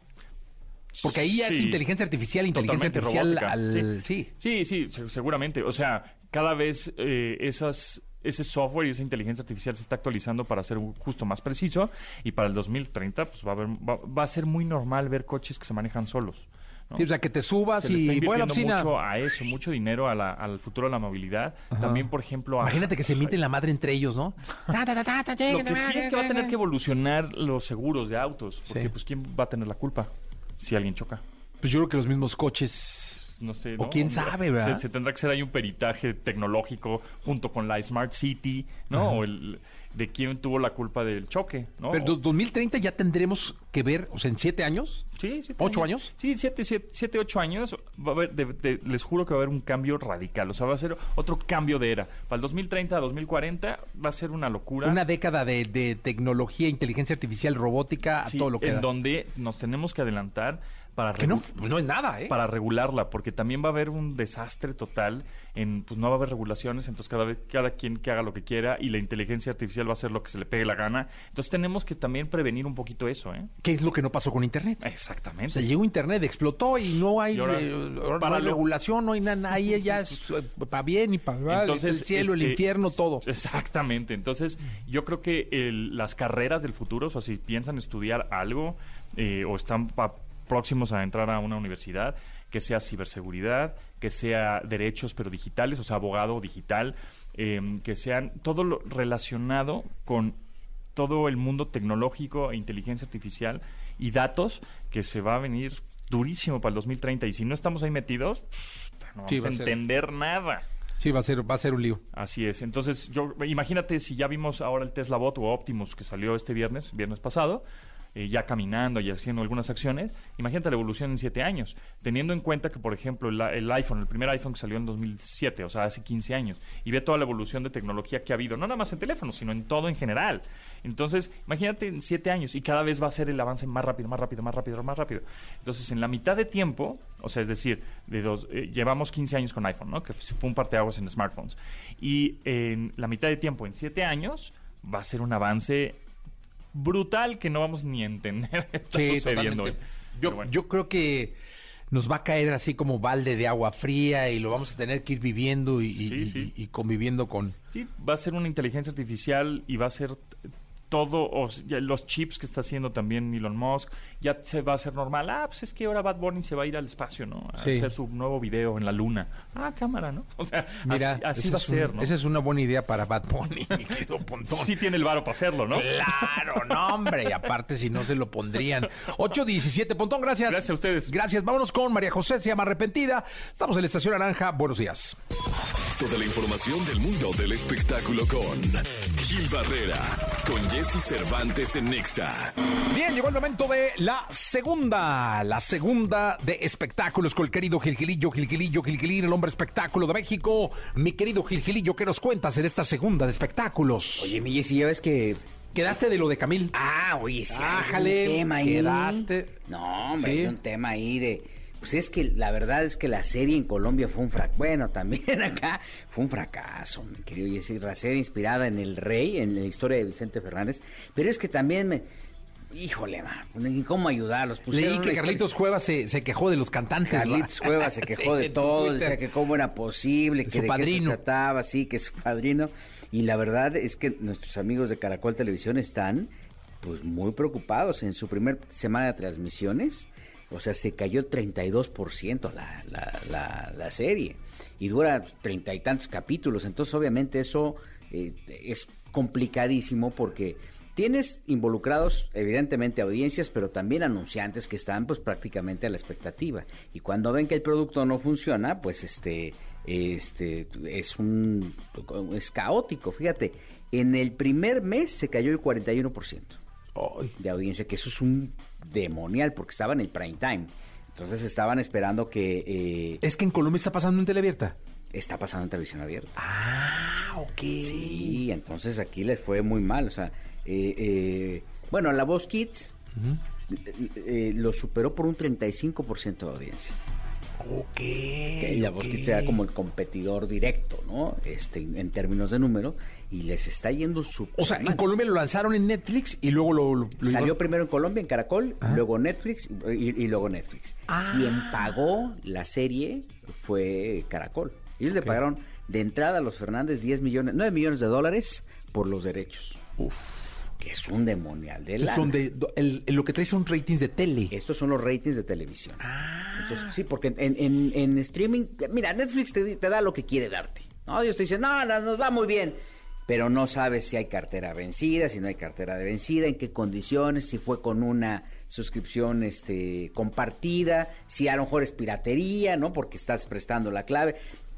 Speaker 1: Porque ahí ya es
Speaker 7: Sí.
Speaker 1: inteligencia artificial, inteligencia
Speaker 7: Totalmente
Speaker 1: artificial
Speaker 7: robótica,
Speaker 1: al... Sí.
Speaker 7: Sí, sí, se- seguramente. O sea, cada vez eh, esas, ese software y esa inteligencia artificial se está actualizando para ser justo más preciso y para el 2030 pues va a, haber, va, va a ser muy normal ver coches que se manejan solos. ¿no?
Speaker 1: Sí, o sea, que te subas
Speaker 7: se le está
Speaker 1: y voy a la
Speaker 7: invirtiendo
Speaker 1: oficina.
Speaker 7: mucho a eso, mucho dinero a la- al futuro de la movilidad. También, por ejemplo, a...
Speaker 1: Imagínate que se mienten la madre entre ellos, ¿no?
Speaker 7: Lo que sí es que va a tener que evolucionar los seguros de autos, porque
Speaker 1: Sí.
Speaker 7: pues ¿quién va a tener la culpa si alguien choca?
Speaker 1: Pues yo creo que los mismos coches...
Speaker 7: no sé.
Speaker 1: O
Speaker 7: ¿no?
Speaker 1: quién sabe, ¿verdad?
Speaker 7: Se, se tendrá que hacer ahí un peritaje tecnológico junto con la Smart City, ¿no? O el, de quién tuvo la culpa del choque, ¿no?
Speaker 1: Pero 2030 ya tendremos que ver, o sea, en siete años.
Speaker 7: Sí, siete
Speaker 1: ¿Ocho años?
Speaker 7: Sí, siete, siete, siete, ocho años. Va a haber, de- de- les juro que va a haber un cambio radical. O sea, va a ser otro cambio de era. Para el 2030 a 2040 va a ser una locura.
Speaker 1: Una década de, de tecnología, inteligencia artificial, robótica, a
Speaker 7: Sí,
Speaker 1: todo lo que
Speaker 7: en
Speaker 1: da.
Speaker 7: donde nos tenemos que adelantar para
Speaker 1: Que no, no es nada, ¿eh?
Speaker 7: para regularla, porque también va a haber un desastre total, en pues no va a haber regulaciones, entonces cada vez, cada quien que haga lo que quiera y la inteligencia artificial va a hacer lo que se le pegue la gana. Entonces tenemos que también prevenir un poquito eso, ¿eh?
Speaker 1: ¿Qué es lo que no pasó con Internet? O
Speaker 7: Exactamente.
Speaker 1: sea, llegó Internet, explotó y no hay,
Speaker 7: Y ahora,
Speaker 1: eh, no
Speaker 7: para
Speaker 1: hay
Speaker 7: lo-
Speaker 1: regulación, no hay nada, ahí ya es para bien y para mal,
Speaker 7: Entonces,
Speaker 1: el cielo, el
Speaker 7: este,
Speaker 1: infierno, todo.
Speaker 7: Exactamente. Entonces, yo creo que el- las carreras del futuro, o sea, si piensan estudiar algo eh, o están pa- próximos a entrar a una universidad, que sea ciberseguridad, que sea derechos pero digitales, o sea, abogado digital, eh, que sean todo lo relacionado con todo el mundo tecnológico e inteligencia artificial y datos que se va a venir durísimo para el 2030 y si no estamos ahí metidos no
Speaker 1: Sí,
Speaker 7: vamos
Speaker 1: va
Speaker 7: a
Speaker 1: ser.
Speaker 7: entender nada.
Speaker 1: Sí, va a ser, va a ser un lío.
Speaker 7: Así es. Entonces, yo imagínate si ya vimos ahora el Tesla Bot o Optimus que salió este viernes, viernes pasado, eh, ya caminando y haciendo algunas acciones. Imagínate la evolución en siete años, teniendo en cuenta que, por ejemplo, el, iPhone, el primer iPhone que salió en 2007, o sea, hace 15 años, y ve toda la evolución de tecnología que ha habido, no nada más en teléfonos, sino en todo en general. Entonces, imagínate en siete años y cada vez va a ser el avance más rápido, más rápido, más rápido, más rápido. Entonces, en la mitad de tiempo, o sea, es decir, de dos, eh, llevamos 15 años con iPhone, ¿no? Que fue un parteaguas en smartphones. Y en la mitad de tiempo, en siete años, va a ser un avance brutal que no vamos ni a entender qué está
Speaker 1: Sí,
Speaker 7: sucediendo. hoy.
Speaker 1: Yo,
Speaker 7: bueno.
Speaker 1: yo creo que nos va a caer así como balde de agua fría y lo vamos a tener que ir viviendo y, y-
Speaker 7: Sí,
Speaker 1: y-
Speaker 7: sí.
Speaker 1: y conviviendo con...
Speaker 7: Sí, va a ser una inteligencia artificial y va a ser todo, o s- ya los chips que está haciendo también Elon Musk, ya se va a hacer normal. Ah, pues es que ahora Bad Bunny se va a ir al espacio, ¿no? A
Speaker 1: Sí.
Speaker 7: hacer su nuevo video en la luna. Ah, cámara, ¿no? O sea,
Speaker 1: Mira,
Speaker 7: así, así va a
Speaker 1: un-
Speaker 7: ser, ¿no?
Speaker 1: Esa es una buena idea para Bad Bunny, mi querido Pontón.
Speaker 7: Sí tiene el varo para hacerlo, ¿no?
Speaker 1: Claro, no, hombre. Y aparte, si no se lo pondrían. 817, Pontón, gracias.
Speaker 7: Gracias a ustedes.
Speaker 1: Gracias. Vámonos con María José, se llama Arrepentida. Estamos en la Estación Naranja. Buenos días.
Speaker 2: Toda la información del mundo del espectáculo con Gil Barrera, con Jesse Cervantes en Nexa.
Speaker 1: Bien, llegó el momento de la segunda, la segunda de espectáculos con el querido Gilgilillo, Gilgilillo, Gilgilín, el hombre espectáculo de México. Mi querido Gilgilillo, ¿qué nos cuentas en esta segunda de espectáculos?
Speaker 4: Oye, mi Jessy, ya ves que...
Speaker 1: Quedaste de lo de Camil.
Speaker 4: Ah, oye, sí, un tema ahí.
Speaker 1: quedaste.
Speaker 4: No, hombre,
Speaker 1: Sí.
Speaker 4: hay un tema ahí de... Pues es que la verdad es que la serie en Colombia fue un fracaso. Bueno, también acá fue un fracaso, mi querido Jessy. La serie inspirada en El Rey, en la historia de Vicente Fernández. Pero es que también me... Híjole, ma, ¿y ¿cómo ayudarlos?
Speaker 1: Leí
Speaker 4: Pusieron
Speaker 1: que
Speaker 4: historia-
Speaker 1: Carlitos Cuevas se, se quejó de los cantantes. ¿verdad?
Speaker 4: Carlitos Cuevas se quejó
Speaker 1: Sí,
Speaker 4: de todo, decía que cómo era posible, que
Speaker 1: Su
Speaker 4: de qué
Speaker 1: padrino.
Speaker 4: se trataba, sí, que su padrino. Y la verdad es que nuestros amigos de Caracol Televisión están pues muy preocupados. En su primer semana de transmisiones O sea, se cayó 32% la, la, la, la serie. Y dura treinta y tantos capítulos. Entonces, obviamente, eso eh, es complicadísimo porque tienes involucrados, evidentemente, audiencias, pero también anunciantes que están, pues, prácticamente a la expectativa. Y cuando ven que el producto no funciona, pues, este, este, es un, es caótico. Fíjate, en el primer mes se cayó el 41% de audiencia, que eso es un demonial porque estaba en el prime time. Entonces estaban esperando que... eh,
Speaker 1: Es que en Colombia está pasando en teleabierta.
Speaker 4: está pasando en televisión abierta.
Speaker 1: Ah, ok.
Speaker 4: Sí, entonces aquí les fue muy mal. O sea, eh, eh, bueno, La Voz Kids eh, lo superó por un 35% de audiencia.
Speaker 1: Ok.
Speaker 4: Que La Voz
Speaker 1: ok.
Speaker 4: Kids era como el competidor directo, ¿no? Este, en términos de número, y les está yendo súper
Speaker 1: O sea, en. Colombia lo lanzaron en Netflix y luego lo... lo- lo-
Speaker 4: Salió primero en Colombia, en Caracol,
Speaker 1: Ajá.
Speaker 4: luego Netflix y, y luego Netflix.
Speaker 1: Ah.
Speaker 4: Quien pagó la serie fue Caracol. Ellos le
Speaker 1: Ok.
Speaker 4: pagaron de entrada a los Fernández 10 millones, 9 millones de dólares por los derechos. Que es un demonial de
Speaker 1: el- lo que trae son ratings de tele.
Speaker 4: Estos son los ratings de televisión.
Speaker 1: Ah.
Speaker 4: Entonces, sí, porque en, en- en streaming, mira, Netflix te, da lo que quiere darte. ¿no? Ellos te dicen, no, no, nos va muy bien. Pero no sabes si hay cartera vencida, si no hay cartera de vencida, en qué condiciones, si fue con una suscripción este, compartida, si a lo mejor es piratería, ¿no? Porque estás prestando la clave.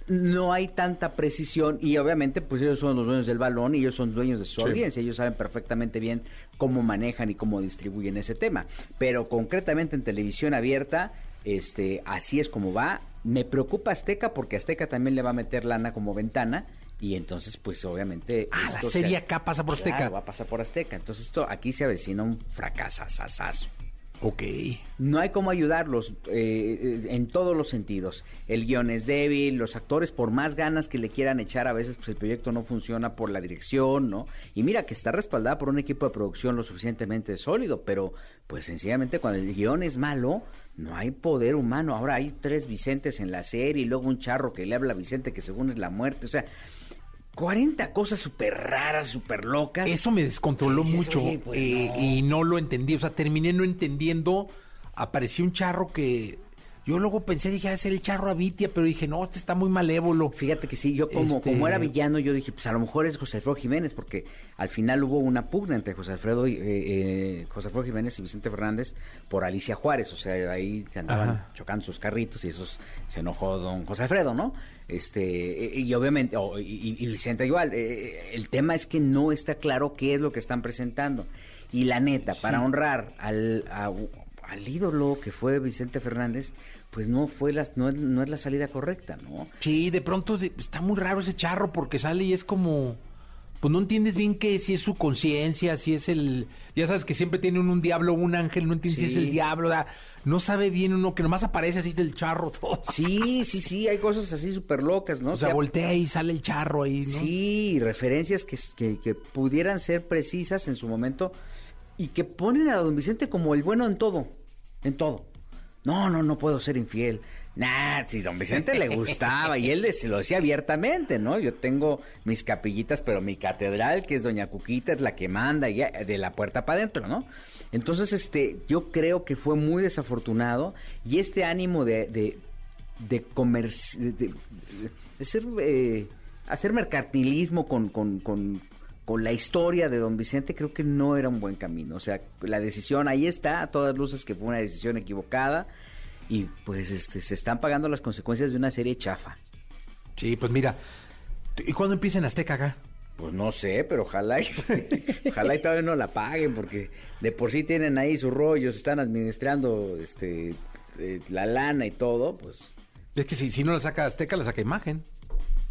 Speaker 4: No hay tanta precisión y obviamente pues ellos son los dueños del balón y ellos son dueños de su audiencia, ellos saben perfectamente bien cómo manejan y cómo distribuyen ese tema. Pero concretamente en televisión abierta, este, así es como va. Me preocupa Azteca porque Azteca también le va a meter lana como ventana y entonces pues obviamente...
Speaker 1: Ah, la serie
Speaker 4: se-
Speaker 1: acá pasa por
Speaker 4: Claro,
Speaker 1: Azteca.
Speaker 4: va a pasar por Azteca. Entonces esto aquí se avecina un fracasazazazo.
Speaker 1: Ok.
Speaker 4: No hay cómo ayudarlos eh, en todos los sentidos. El guion es débil, los actores por más ganas que le quieran echar a veces pues el proyecto no funciona por la dirección, ¿no? Y mira que está respaldada por un equipo de producción lo suficientemente sólido, pero pues sencillamente cuando el guion es malo, no hay poder humano. Ahora hay tres Vicentes en la serie y luego un charro que le habla a Vicente que según es la muerte, o sea, 40 cosas súper raras, súper locas.
Speaker 1: Eso me descontroló
Speaker 4: dices,
Speaker 1: mucho
Speaker 4: "Oye, pues,
Speaker 1: eh,
Speaker 4: no".
Speaker 1: y no lo entendí. O sea, terminé no entendiendo. Apareció un charro que yo luego pensé, dije, ah, es el charro Abitia, pero dije, no, este está muy malévolo.
Speaker 4: Fíjate que sí, yo como,
Speaker 1: Este-
Speaker 4: como era villano, yo dije, pues a lo mejor es José Alfredo Jiménez, porque al final hubo una pugna entre José Alfredo, y, eh, eh, José Alfredo Jiménez y Vicente Fernández por Alicia Juárez, o sea, ahí se andaban
Speaker 1: Ajá.
Speaker 4: chocando sus carritos y eso se enojó don José Alfredo, ¿no? Este, eh, y obviamente, oh, y, y Vicente igual, eh, el tema es que no está claro qué es lo que están presentando. Y la neta, para honrar al, a- al ídolo que fue Vicente Fernández, pues no fue las, no, es- no es la salida correcta, ¿no?
Speaker 1: Sí, de pronto de- está muy raro ese charro porque sale y es como. Pues no entiendes bien que si es su conciencia, si es el. Ya sabes que siempre tiene uno un diablo o un ángel, no entiendes si es el diablo. no sabe bien uno que nomás aparece así del charro todo.
Speaker 4: Sí, sí, sí, hay cosas así súper locas, ¿no?
Speaker 1: O sea, voltea y sale el charro ahí, ¿no?
Speaker 4: Sí, referencias que, que, que pudieran ser precisas en su momento y que ponen a don Vicente como el bueno en todo, en todo. No, no, no puedo ser infiel. Nah, si don Vicente le gustaba y él se lo decía abiertamente, ¿no? Yo tengo mis capillitas, pero mi catedral, que es doña Cuquita, es la que manda y de la puerta para adentro, ¿no? Entonces, este, yo creo que fue muy desafortunado y este ánimo de, de, de de, eh, hacer mercantilismo con, con, con la historia de don Vicente creo que no era un buen camino. O sea, la decisión ahí está, a todas luces que fue una decisión equivocada y pues este, se están pagando las consecuencias de una serie chafa.
Speaker 1: Sí, pues mira. ¿Y cuándo empieza en Azteca acá?
Speaker 4: Pues no sé, pero ojalá y, ojalá y todavía no la paguen porque de por sí tienen ahí sus rollos, están administrando este eh, la lana y todo, pues
Speaker 1: Es que si, si no la saca Azteca, la saca Imagen.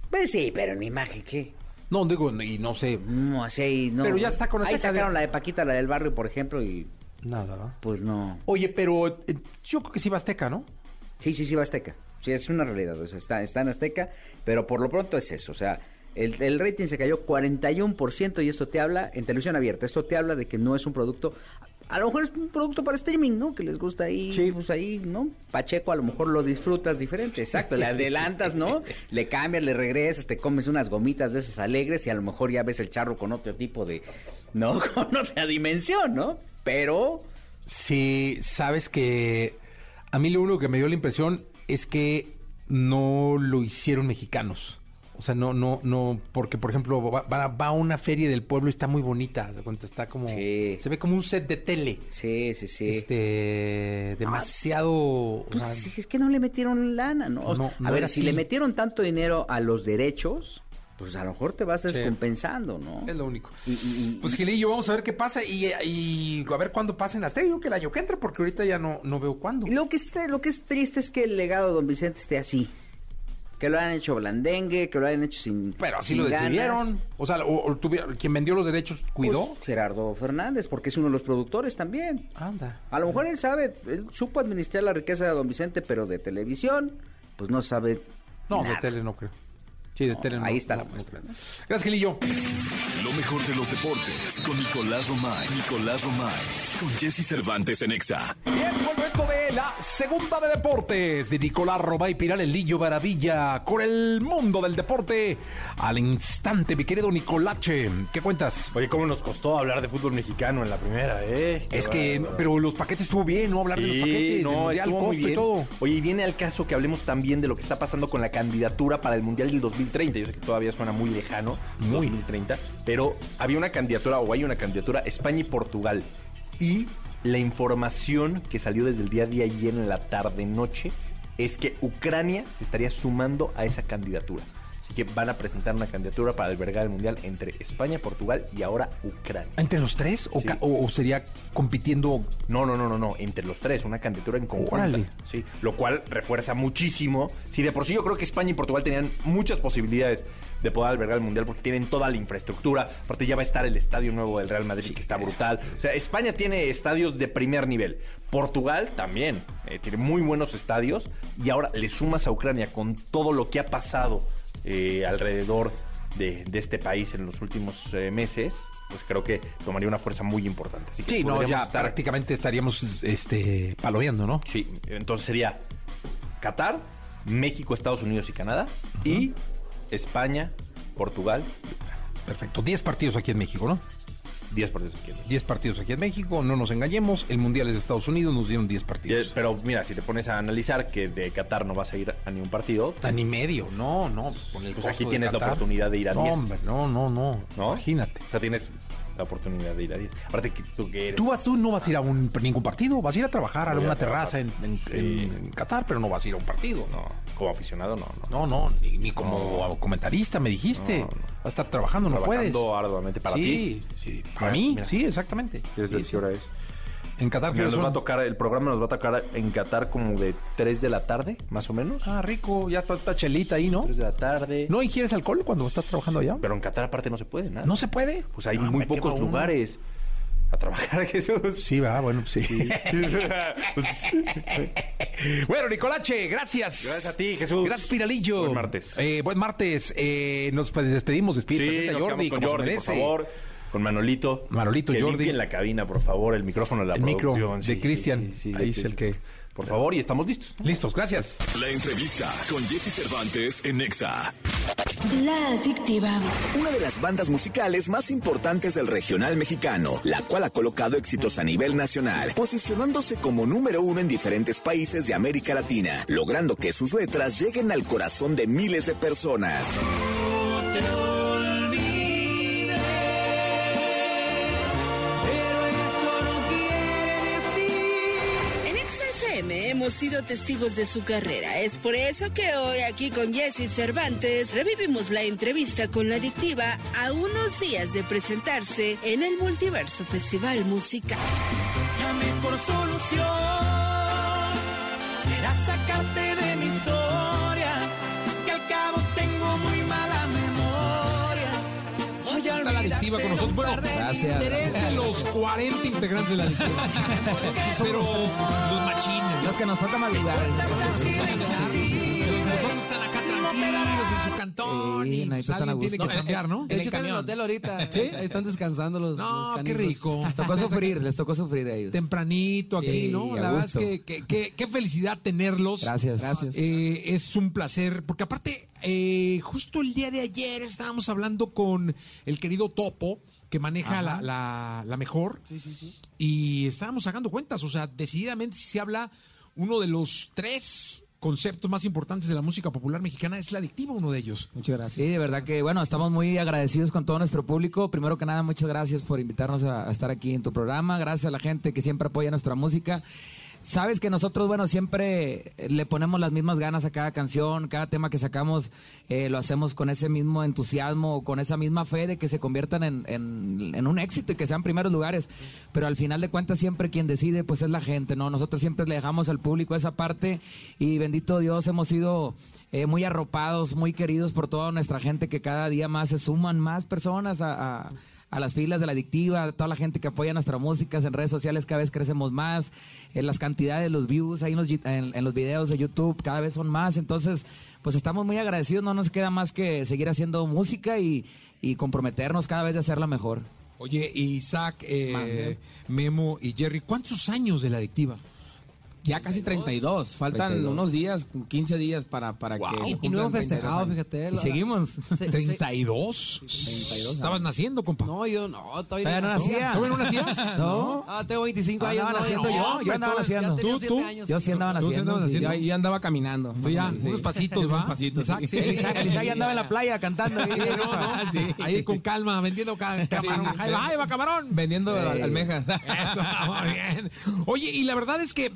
Speaker 4: pues sí, pero en imagen qué.
Speaker 1: No, digo, y no sé.
Speaker 4: No, así no.
Speaker 1: Pero ya está con
Speaker 4: Ahí
Speaker 1: cadena.
Speaker 4: sacaron la de Paquita, la del barrio, por ejemplo, y
Speaker 1: Nada, ¿no?
Speaker 4: pues no.
Speaker 1: Oye, pero eh, yo creo que sí va Azteca, ¿no?
Speaker 4: Sí, sí, sí, va Azteca. Sí, es una realidad. O sea, está, está en Azteca, pero por lo pronto es eso. O sea, el, el rating se cayó 41% y esto te habla, en televisión abierta, esto te habla de que no es un producto. A lo mejor es un producto para streaming, ¿no? Que les gusta ahí,
Speaker 1: Sí.
Speaker 4: pues ahí, ¿no? Pacheco a lo mejor lo disfrutas diferente, exacto. Le adelantas, ¿no? Le cambias, le regresas, te comes unas gomitas de esas alegres y a lo mejor ya ves el charro con otro tipo de, ¿no? Con otra dimensión, ¿no? Pero
Speaker 1: Sí, sabes que A mí lo único que me dio la impresión es que no lo hicieron mexicanos. O sea, no, no, no, porque por ejemplo va, va- va a una feria del pueblo y está muy bonita, está como,
Speaker 4: Sí.
Speaker 1: se ve como un set de tele,
Speaker 4: Sí, sí, sí.
Speaker 1: este, demasiado,
Speaker 4: Pues
Speaker 1: sea,
Speaker 4: es que no le metieron lana, ¿no? O sea,
Speaker 1: No,
Speaker 4: a ver, si le metieron tanto dinero a los derechos, pues a lo mejor te vas
Speaker 1: Sí.
Speaker 4: descompensando, ¿no?
Speaker 1: es lo único.
Speaker 4: Y- y- y-
Speaker 1: Pues Gilillo, vamos a ver qué pasa y, y a ver cuándo pasa en las Yo que el año que entra, porque ahorita ya no, no veo cuándo.
Speaker 4: Lo que, está, lo que es triste es que el legado de Don Vicente esté así. Que lo hayan hecho blandengue, que lo hayan hecho sin
Speaker 1: Pero así
Speaker 4: sin
Speaker 1: lo
Speaker 4: ganas.
Speaker 1: decidieron. O sea, o, o tuvieron- quien vendió los derechos cuidó.
Speaker 4: Pues, Gerardo Fernández, porque es uno de los productores también.
Speaker 1: Anda.
Speaker 4: A lo mejor él sabe, él supo administrar la riqueza de Don Vicente, pero de televisión, pues no sabe.
Speaker 1: No,
Speaker 4: nada.
Speaker 1: de tele no creo. Sí, de
Speaker 4: No,
Speaker 1: tele no.
Speaker 4: ahí está
Speaker 1: no,
Speaker 4: la muestra.
Speaker 1: Gracias, Gilillo.
Speaker 2: Lo mejor de los deportes con Nicolás Romay. Nicolás Romay. Con Jesse Cervantes en Exa.
Speaker 1: Bien, momento de la segunda de deportes de Nicolás Robay Piral, el Lillo Maravilla, con el mundo del deporte. Al instante, mi querido Nicolache, ¿qué cuentas?
Speaker 3: Oye, ¿cómo nos costó hablar de fútbol mexicano en la primera, eh? Qué
Speaker 1: Es que, pero los paquetes estuvo bien, ¿no? Hablar de los paquetes,
Speaker 3: no,
Speaker 1: mundial,
Speaker 3: estuvo muy
Speaker 1: costo y
Speaker 3: bien.
Speaker 1: todo.
Speaker 3: Oye, y viene al caso que hablemos también de lo que está pasando con la candidatura para el Mundial del 2030. Yo sé que todavía suena muy lejano,
Speaker 1: Muy.
Speaker 3: 2030, pero había una candidatura, o hay una candidatura, España y Portugal. Y la información que salió desde el día de ayer en la tarde-noche es que Ucrania se estaría sumando a esa candidatura. Que van a presentar una candidatura para albergar el Mundial entre España, Portugal y ahora Ucrania.
Speaker 1: ¿Entre los tres? ¿O,
Speaker 3: Sí.
Speaker 1: ca- o- o sería compitiendo?
Speaker 3: No, no, no, no, no, entre los tres, una candidatura en conjunto.
Speaker 1: Órale.
Speaker 3: Sí, lo cual refuerza muchísimo. Si de por sí yo creo que España y Portugal tenían muchas posibilidades de poder albergar el Mundial porque tienen toda la infraestructura. Aparte ya va a estar el estadio nuevo del Real Madrid que está brutal. O sea, España tiene estadios de primer nivel. Portugal también eh, tiene muy buenos estadios. Y ahora le sumas a Ucrania con todo lo que ha pasado eh, alrededor de, de este país en los últimos eh, meses. Pues creo que tomaría una fuerza muy importante. Así que
Speaker 1: Sí, no, ya
Speaker 3: estar-
Speaker 1: prácticamente estaríamos este, palodeando, ¿no?
Speaker 3: Sí, entonces sería Qatar, México, Estados Unidos y Canadá y España, Portugal,
Speaker 1: Perfecto. 10 partidos aquí en México, ¿no?
Speaker 3: 10 partidos aquí.
Speaker 1: 10 partidos aquí en México, no nos engañemos. El Mundial es de Estados Unidos, nos dieron 10
Speaker 3: Y, eh,
Speaker 1: partidos.
Speaker 3: Pero mira, si te pones a analizar que de Qatar no vas a ir a ningún partido,
Speaker 1: A ni medio, no, no. pues Con el
Speaker 3: Pues
Speaker 1: costo
Speaker 3: aquí tienes la oportunidad de ir a
Speaker 1: No,
Speaker 3: 10.
Speaker 1: hombre, no, no, no.
Speaker 3: ¿no?
Speaker 1: Imagínate.
Speaker 3: O sea, tienes la oportunidad de ir a 10. Aparte tú que eres...
Speaker 1: Tú, vas, tú no vas a ir a un, ningún partido, vas a ir a trabajar a
Speaker 3: Voy a
Speaker 1: una
Speaker 3: trabajar.
Speaker 1: terraza en, en-
Speaker 3: Sí.
Speaker 1: en- en Qatar, pero no vas a ir a un partido.
Speaker 3: No, como aficionado no, no.
Speaker 1: No, no, ni, ni como comentarista me dijiste.
Speaker 3: No.
Speaker 1: Vas a estar trabajando, no puedes.
Speaker 3: Trabajando arduamente para
Speaker 1: sí,
Speaker 3: ti.
Speaker 1: Sí, para
Speaker 3: Mira,
Speaker 1: mí,
Speaker 3: mira.
Speaker 1: sí, exactamente.
Speaker 3: ¿Quieres
Speaker 1: Sí,
Speaker 3: ver qué hora es?
Speaker 1: En Qatar, ¿qué
Speaker 3: Mira, nos va a tocar, el programa nos va a tocar en Qatar como de 3 de la tarde, más o menos.
Speaker 1: Ah, rico, ya está esta chelita ahí, ¿no?
Speaker 3: 3 de la tarde.
Speaker 1: ¿No ingieres alcohol cuando estás trabajando allá?
Speaker 3: Pero en Qatar aparte no se puede, nada.
Speaker 1: ¿No se puede?
Speaker 3: Pues hay
Speaker 1: No,
Speaker 3: muy pocos
Speaker 1: uno.
Speaker 3: lugares a trabajar, Jesús.
Speaker 1: Sí, va, bueno, sí.
Speaker 3: Pues,
Speaker 1: bueno, Nicolache, gracias.
Speaker 3: Gracias a ti, Jesús.
Speaker 1: Gracias, Piralillo.
Speaker 3: Buen martes.
Speaker 1: Eh, buen martes. Eh, nos pues, despedimos. Despide,
Speaker 3: sí, nos
Speaker 1: Jordi, como se
Speaker 3: Jordi, por
Speaker 1: merece.
Speaker 3: favor. Con Manolito.
Speaker 1: Manolito,
Speaker 3: que
Speaker 1: Jordi.
Speaker 3: limpien la cabina, por favor, el micrófono de la
Speaker 1: El micro de
Speaker 3: Sí,
Speaker 1: Cristian.
Speaker 3: sí, sí,
Speaker 1: Ahí es el que...
Speaker 3: Por favor, y estamos listos.
Speaker 1: Listos, gracias.
Speaker 2: La entrevista con Jesse Cervantes en Exa.
Speaker 8: La Adictiva.
Speaker 9: Una de las bandas musicales más importantes del regional mexicano, la cual ha colocado éxitos a nivel nacional, posicionándose como número uno en diferentes países de América Latina, logrando que sus letras lleguen al corazón de miles de personas.
Speaker 8: Hemos sido testigos de su carrera. Es por eso que hoy aquí con Jesse Cervantes revivimos la entrevista con la adictiva a unos días de presentarse en el Multiverso Festival Musical.
Speaker 10: A
Speaker 11: Está la adictiva con nosotros. Bueno,
Speaker 10: Gracias.
Speaker 11: tres de los 40 integrantes de la. Pero los machines.
Speaker 10: Los que nos toca madrugar.
Speaker 11: En su cantón.
Speaker 10: Sí,
Speaker 11: y pues alguien tiene que chambear, ¿no?
Speaker 10: De hecho, están en el hotel ahorita.
Speaker 11: ¿Sí?
Speaker 10: Ahí están descansando los.
Speaker 11: No,
Speaker 10: los
Speaker 11: qué rico.
Speaker 10: Les tocó sufrir, les tocó sufrir a ellos.
Speaker 11: Tempranito aquí,
Speaker 10: Sí,
Speaker 11: ¿no? La verdad es que, que- que- qué felicidad tenerlos.
Speaker 10: Gracias. Gracias.
Speaker 11: Eh, es un placer, porque aparte, eh, justo el día de ayer estábamos hablando con el querido Topo, que maneja la, la- la mejor.
Speaker 10: Sí, sí, sí.
Speaker 11: y estábamos sacando cuentas, o sea, decididamente si se habla
Speaker 1: uno de los tres conceptos más importantes de la música popular mexicana es la adictiva, uno de ellos.
Speaker 12: Muchas gracias. Sí, de verdad que, bueno, estamos muy agradecidos con todo nuestro público. Primero que nada, muchas gracias por invitarnos a, a estar aquí en tu programa. Gracias a la gente que siempre apoya nuestra música. Sabes que nosotros, bueno, siempre le ponemos las mismas ganas a cada canción, cada tema que sacamos, eh, lo hacemos con ese mismo entusiasmo, con esa misma fe de que se conviertan en un éxito y que sean primeros lugares. Pero al final de cuentas, siempre quien decide, pues es la gente, ¿no? Nosotros siempre le dejamos al público esa parte y bendito Dios, hemos sido eh, muy arropados, muy queridos por toda nuestra gente que cada día más se suman más personas a- a a las filas de la adictiva, a toda la gente que apoya nuestra música en redes sociales, cada vez crecemos más, en las cantidades, los views ahí en los, en, en los videos de YouTube cada vez son más, entonces pues estamos muy agradecidos, no nos queda más que seguir haciendo música y, y comprometernos cada vez de hacerla mejor.
Speaker 1: Oye, Isaac, eh. Memo y Jerry, ¿cuántos años de la adictiva?
Speaker 13: Ya casi 32. Faltan
Speaker 12: 32.
Speaker 13: unos días, 15 días para, para que.
Speaker 11: Y, y no hemos
Speaker 13: 32
Speaker 11: festejado,
Speaker 13: años.
Speaker 11: fíjate.
Speaker 12: Y seguimos.
Speaker 11: se- se-
Speaker 1: ¿32?
Speaker 13: 32
Speaker 1: Estabas naciendo, compa.
Speaker 11: No, yo no, todavía,
Speaker 12: Todavía no
Speaker 11: nací.
Speaker 12: nacía.
Speaker 1: ¿Todavía no nacías?
Speaker 12: No.
Speaker 11: Ah, tengo 25 años.
Speaker 12: Andaba
Speaker 11: no,
Speaker 12: naciendo
Speaker 11: no,
Speaker 12: yo, yo andaba naciendo.
Speaker 1: ¿Tú,
Speaker 11: 7
Speaker 1: tú?
Speaker 11: años.
Speaker 12: Yo sí andaba
Speaker 1: ¿Tú sí
Speaker 12: naciendo.
Speaker 13: Yo, yo andaba caminando.
Speaker 1: Tú ya,
Speaker 13: Sí.
Speaker 1: unos pasitos, ¿va?
Speaker 13: Unos pasitos,
Speaker 1: Isaac,
Speaker 12: andaba en la playa cantando. ahí.
Speaker 1: Con calma, vendiendo ca- camarón. Ahí va, camarón.
Speaker 13: Vendiendo almejas.
Speaker 1: Eso, muy bien. Oye, y la verdad es que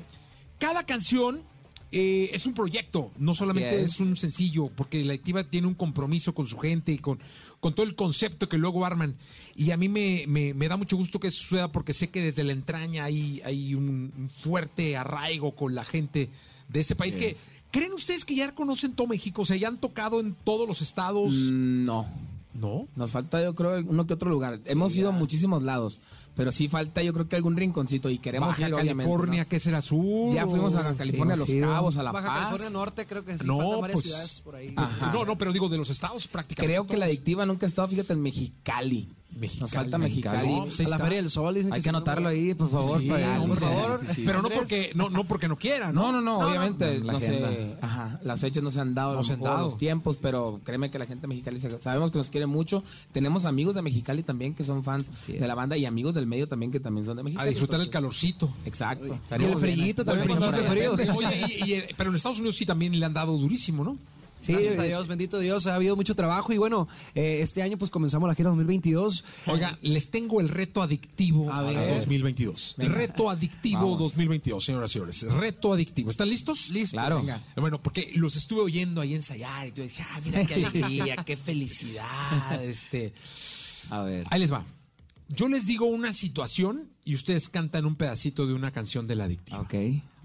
Speaker 1: cada canción eh, es un proyecto, no solamente es.
Speaker 12: es.
Speaker 1: un sencillo, porque la activa tiene un compromiso con su gente y con, con todo el concepto que luego arman. Y a mí me, me- me da mucho gusto que eso suceda porque sé que desde la entraña hay, hay un, un fuerte arraigo con la gente de este país que... ¿Creen ustedes que ya conocen todo México? O sea, ya han tocado en todos los estados.
Speaker 13: Mm, No.
Speaker 1: ¿No?
Speaker 13: Nos falta, yo creo, uno que otro lugar. Hemos ido a muchísimos lados, pero sí falta, yo creo que algún rinconcito y queremos
Speaker 1: Baja
Speaker 13: ir, obviamente,
Speaker 1: California,
Speaker 13: ¿no?
Speaker 1: que será sur.
Speaker 13: Ya fuimos a California, a Los. Cabos, a La
Speaker 11: Baja
Speaker 13: Paz.
Speaker 11: California Norte, creo que sí.
Speaker 1: No,
Speaker 11: faltan varias
Speaker 1: pues,
Speaker 11: ciudades por ahí.
Speaker 13: Ajá.
Speaker 1: No, no, pero digo de los estados prácticamente.
Speaker 13: Creo que la adictiva nunca ha estado, fíjate, en Mexicali.
Speaker 1: Mexicali.
Speaker 13: Nos falta
Speaker 12: Mexicali.
Speaker 13: Mexicali.
Speaker 1: No, pues
Speaker 11: a la. Feria del Sol dicen
Speaker 12: Hay que anotarlo ahí, por favor.
Speaker 1: Sí,
Speaker 12: para-
Speaker 11: Por favor.
Speaker 1: Pero no porque no, no porque no quiera, ¿no?
Speaker 13: No, no, no, obviamente,
Speaker 12: no, la
Speaker 13: no, sé, ajá, las fechas no se han dado,
Speaker 1: No
Speaker 13: a
Speaker 1: se
Speaker 13: lo
Speaker 1: han
Speaker 13: mejor
Speaker 1: dado.
Speaker 13: los tiempos, pero créeme que la gente de Mexicali se- sabemos que nos quiere mucho. Tenemos amigos de Mexicali también que son fans de la banda y amigos del medio también que también son de
Speaker 1: A
Speaker 13: Mexicali.
Speaker 1: disfrutar el calorcito.
Speaker 13: Exacto.
Speaker 11: Y el frillito
Speaker 13: ¿eh?
Speaker 11: también frío.
Speaker 1: Oye, y- y- pero en Estados Unidos sí también le han dado durísimo, ¿no?
Speaker 11: Sí, Gracias a Dios, bendito Dios, ha habido mucho trabajo y bueno, eh, este año pues comenzamos la gira 2022.
Speaker 1: Oiga, les tengo el reto adictivo
Speaker 11: A
Speaker 1: para
Speaker 11: ver.
Speaker 1: 2022. Reto adictivo
Speaker 12: Vamos.
Speaker 1: 2022, señoras y señores. Reto adictivo. ¿Están listos?
Speaker 11: Listo.
Speaker 12: Claro.
Speaker 11: Venga.
Speaker 1: Bueno, porque los estuve oyendo ahí ensayar y tú dije, ah, mira qué alegría, qué felicidad. Este.
Speaker 12: A ver.
Speaker 1: Ahí les va. Yo les digo una situación y ustedes cantan un pedacito de una canción de la adictiva.
Speaker 12: Ok.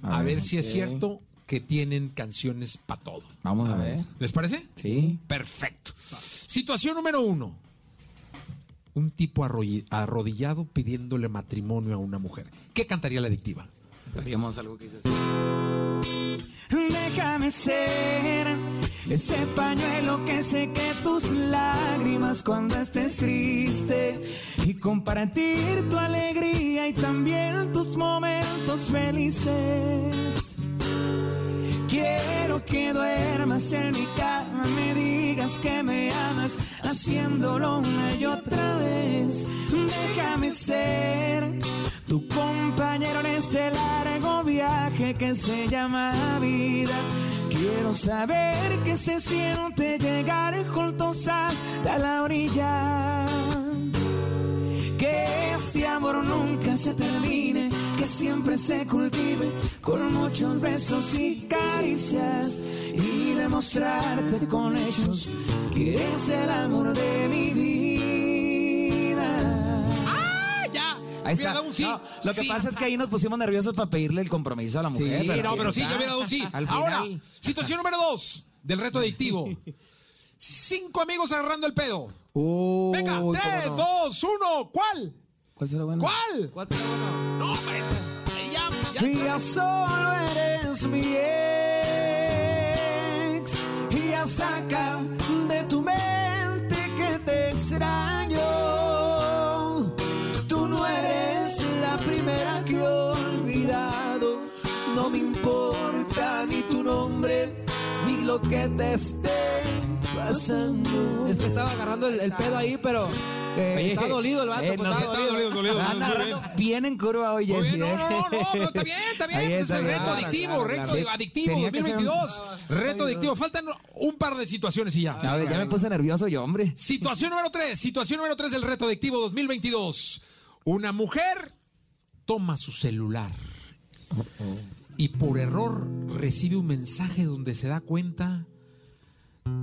Speaker 1: A, ver, si es cierto que tienen canciones para todo.
Speaker 12: Vamos a ver.
Speaker 1: ¿Les parece?
Speaker 12: Sí.
Speaker 1: Perfecto. Situación número uno. Un tipo arrodillado pidiéndole matrimonio a una mujer. ¿Qué cantaría la adictiva?
Speaker 12: Algo que dices.
Speaker 10: Déjame ser ese pañuelo que seque tus lágrimas cuando estés triste y compartir tu alegría y también tus momentos felices. Quiero que duermas en mi cama, me digas que me amas, haciéndolo una y otra vez. Déjame ser tu compañero en este largo viaje que se llama vida. Quiero saber que se siente llegar juntos hasta la orilla. Que este amor nunca se termine, que siempre se cultive con muchos besos y caricias y demostrarte con hechos que eres el amor de mi vida.
Speaker 12: Ahí
Speaker 1: Hubiera
Speaker 12: está.
Speaker 1: dado un sí.
Speaker 12: No, lo que
Speaker 1: Sí.
Speaker 12: pasa es que ahí nos pusimos nerviosos para pedirle el compromiso a la mujer.
Speaker 1: Sí, no, pero sí, yo hubiera dado un sí.
Speaker 12: Al
Speaker 1: Ahora,
Speaker 12: final.
Speaker 1: situación número dos del reto adictivo. Cinco amigos agarrando el pedo. Venga, tres,
Speaker 13: no.
Speaker 1: dos, uno. ¿Cuál?
Speaker 13: ¿Cuál será bueno?
Speaker 1: ¿Cuál?
Speaker 11: Cuatro, uno.
Speaker 1: No, hombre. Ya, ya.
Speaker 10: Y ya solo eres mi ex. Y ya saca de tu mente que te extraño. Lo que te esté
Speaker 14: pasando. Es que estaba agarrando el, el pedo ahí, pero eh,
Speaker 12: Oye,
Speaker 14: está dolido el vato.
Speaker 12: eh,
Speaker 14: pues,
Speaker 12: no
Speaker 14: está dolido.
Speaker 1: dolido, dolido,
Speaker 12: bien en curva hoy,
Speaker 1: bien, no,
Speaker 12: ¿eh?
Speaker 1: no, no, pero está bien, está bien.
Speaker 12: Ahí
Speaker 1: ese es el
Speaker 12: está,
Speaker 1: reto
Speaker 12: claro,
Speaker 1: adictivo,
Speaker 12: claro,
Speaker 1: reto
Speaker 12: claro.
Speaker 1: adictivo
Speaker 12: Tenía que ser un-
Speaker 1: 2022. Reto adictivo. Faltan un par de situaciones y ya.
Speaker 12: A ver, ya me puse nervioso yo, hombre.
Speaker 1: Situación número 3, situación número 3 del reto adictivo 2022. Una mujer toma su celular y por error recibe un mensaje donde se da cuenta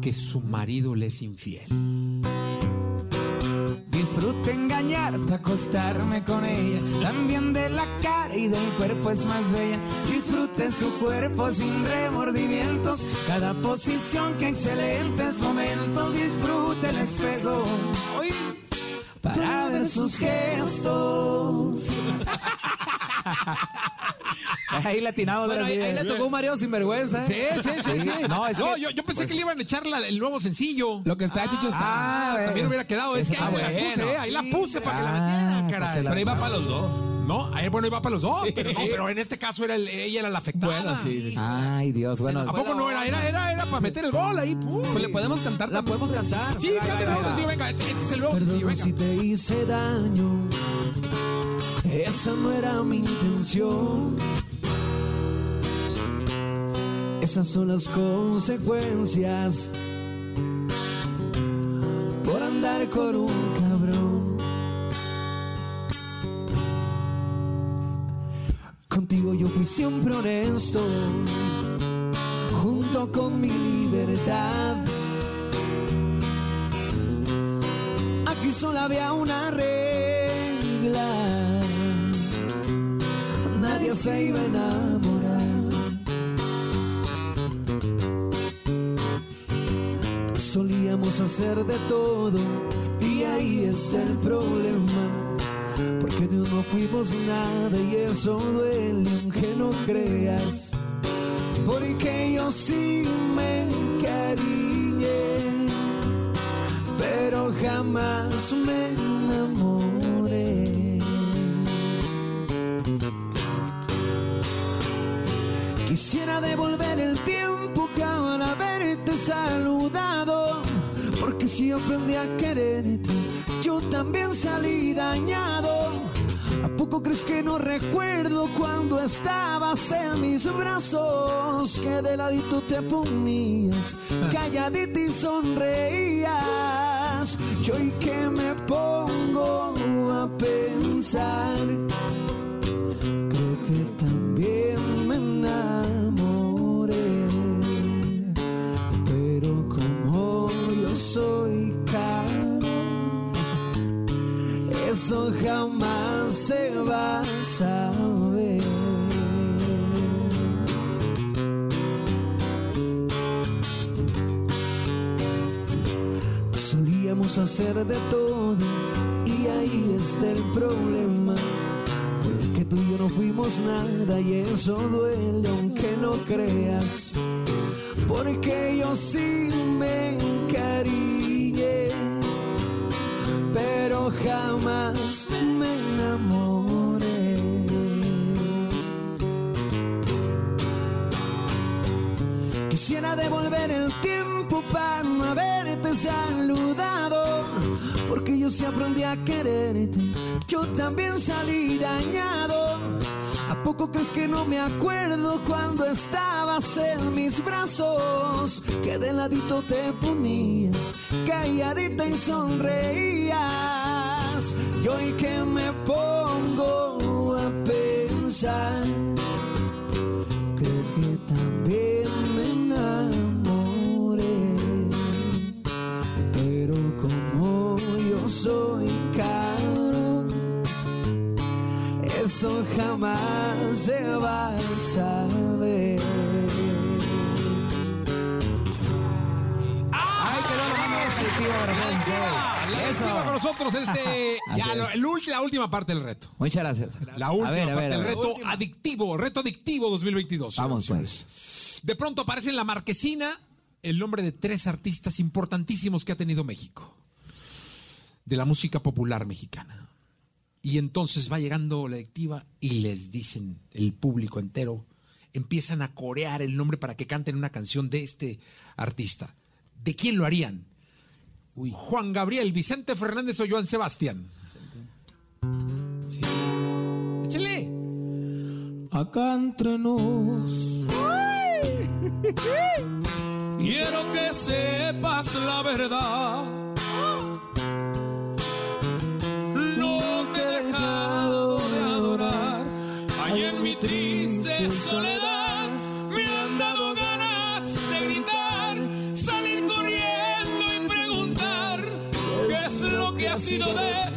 Speaker 1: que su marido le es infiel.
Speaker 12: Disfruto engañarte, acostarme con ella. También de la cara y del cuerpo es más bella. Disfrute su cuerpo sin remordimientos. Cada posición que excelentes momentos. Disfrute el espejo. Para ver sus gestos. Ahí latinado.
Speaker 14: Bueno, ahí, ahí le tocó un mareo sin vergüenza.
Speaker 1: Sí,
Speaker 14: ¿eh?
Speaker 1: sí, sí, sí.
Speaker 12: No, es que-
Speaker 1: yo, yo pensé
Speaker 12: pues-
Speaker 1: que le iban a echar la- el nuevo sencillo.
Speaker 13: Lo que está hecho, está.
Speaker 1: Ah, también hubiera quedado. Es que
Speaker 13: Ah,
Speaker 1: ahí se las
Speaker 13: bueno.
Speaker 1: puse, ¿eh? ahí la puse para que la
Speaker 12: Ah,
Speaker 1: metiera,
Speaker 12: pues
Speaker 1: caray.
Speaker 12: se la-
Speaker 13: Pero iba para los dos.
Speaker 1: No, ahí, bueno, iba para los dos, pero, no, pero en este caso era el- ella era la afectada.
Speaker 13: Bueno, sí, sí, sí.
Speaker 12: Ay, Dios, bueno.
Speaker 1: ¿A poco no era? Era, era, era para meter el gol ahí.
Speaker 13: Pues le podemos cantar
Speaker 14: La podemos cantar.
Speaker 1: Sí, cántale,
Speaker 14: Venga.
Speaker 1: sí, venga, este es el nuevo sencillo, venga.
Speaker 14: si te hice daño. Esa no era mi intención. Esas son las consecuencias por andar con un cabrón. Contigo yo fui siempre honesto, junto con mi libertad. Aquí solo había una regla. Nadie se iba a enamorar. Solíamos hacer de todo y ahí está el problema. Porque de no fuimos nada y eso duele aunque no creas. Porque yo sí me encariñé pero jamás me enamoré. Quisiera devolver el tiempo para haberte saludado, porque si aprendí a quererte, yo también salí dañado. ¿A poco crees que no recuerdo cuando estabas en mis brazos? Que de ladito te ponías, calladita y sonreías. Yo y que me pongo a pensar, creo que también me enamoré. Eso jamás se va a saber. Solíamos hacer de todo y ahí está el problema. Porque tú y yo no fuimos nada y eso duele aunque no creas. Porque yo sí me pero jamás me enamoré. Quisiera devolver el tiempo para no haberte saludado, porque yo sí aprendí a quererte, yo también salí dañado. ¿A poco crees que no me acuerdo cuando estabas en mis brazos? Que de ladito te ponías, calladita y sonreías. Y hoy que me pongo a pensar, creo que también eso jamás se va a saber.
Speaker 1: ¡Ay, qué La última con nosotros este, ya, lo- el la última parte del reto.
Speaker 12: Muchas gracias.
Speaker 1: La última
Speaker 12: a ver, a
Speaker 1: parte
Speaker 12: ver, a
Speaker 1: del
Speaker 12: ver.
Speaker 1: reto adictivo, reto adictivo 2022.
Speaker 12: Vamos,
Speaker 1: pues. De pronto aparece en la marquesina el nombre de tres artistas importantísimos que ha tenido México. De la música popular mexicana. Y entonces va llegando la adictiva y les dicen, el público entero, empiezan a corear el nombre para que canten una canción de este artista. ¿de quién lo harían? Juan Gabriel, Vicente Fernández o Joan Sebastián. Sí. Échale.
Speaker 10: Acá entre nos. Quiero que sepas la verdad. Soledad. Me han dado ganas de gritar, salir corriendo y preguntar qué es lo que ha sido de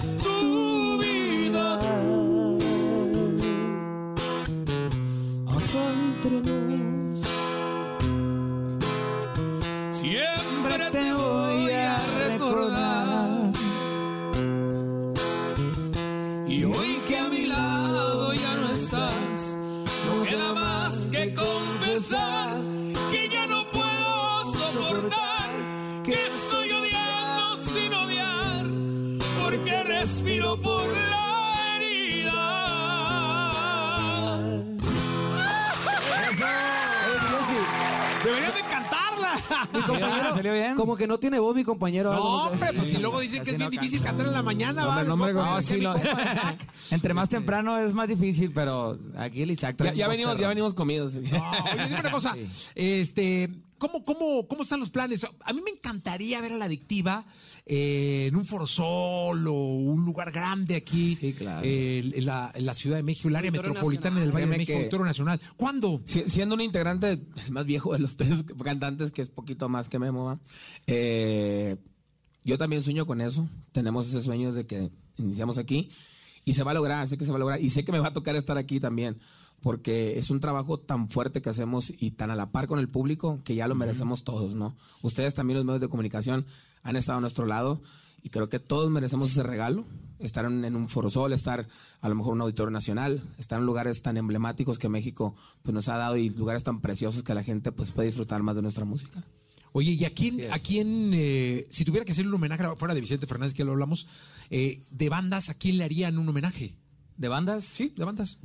Speaker 12: bien?
Speaker 11: Como que no tiene voz mi compañero.
Speaker 1: No, hombre, pues si luego dicen que es bien difícil cantar en la mañana, va.
Speaker 13: no me
Speaker 1: les voy a
Speaker 13: reconozco.
Speaker 1: poner
Speaker 12: sí,
Speaker 1: aquí
Speaker 12: lo-
Speaker 1: mi compa Isaac.
Speaker 12: Entre más temprano es más difícil, pero aquí el Isaac
Speaker 13: Ya, venimos, ya venimos comidos.
Speaker 1: No, oye, dime una cosa. Este, ¿cómo, cómo, ¿Cómo están los planes? A mí me encantaría ver a la adictiva eh, en un forosol o un lugar grande aquí
Speaker 12: Sí, claro.
Speaker 1: eh, en, la, en la Ciudad de México, el área
Speaker 11: Auditorio
Speaker 1: metropolitana del Valle de México,
Speaker 13: que-
Speaker 1: Auditorio Nacional. ¿Cuándo?
Speaker 13: Si- siendo un integrante el más viejo de los tres cantantes, que es poquito más que Memo, ¿va? Eh, yo también sueño con eso. Tenemos ese sueño de que iniciamos aquí y se va a lograr, sé que se va a lograr y sé que me va a tocar estar aquí también. Porque es un trabajo tan fuerte que hacemos y tan a la par con el público que ya lo merecemos todos, ¿no? Ustedes también, los medios de comunicación, han estado a nuestro lado y creo que todos merecemos ese regalo. Estar en, en un forosol, estar a lo mejor en un auditorio nacional, estar en lugares tan emblemáticos que México pues, nos ha dado y lugares tan preciosos que la gente pues, puede disfrutar más de nuestra música.
Speaker 1: Oye, ¿y a quién, a quién eh, si tuviera que hacer un homenaje fuera de Vicente Fernández, que ya lo hablamos, eh, de bandas, ¿a quién le harían un homenaje?
Speaker 12: ¿De bandas?
Speaker 1: Sí, de bandas.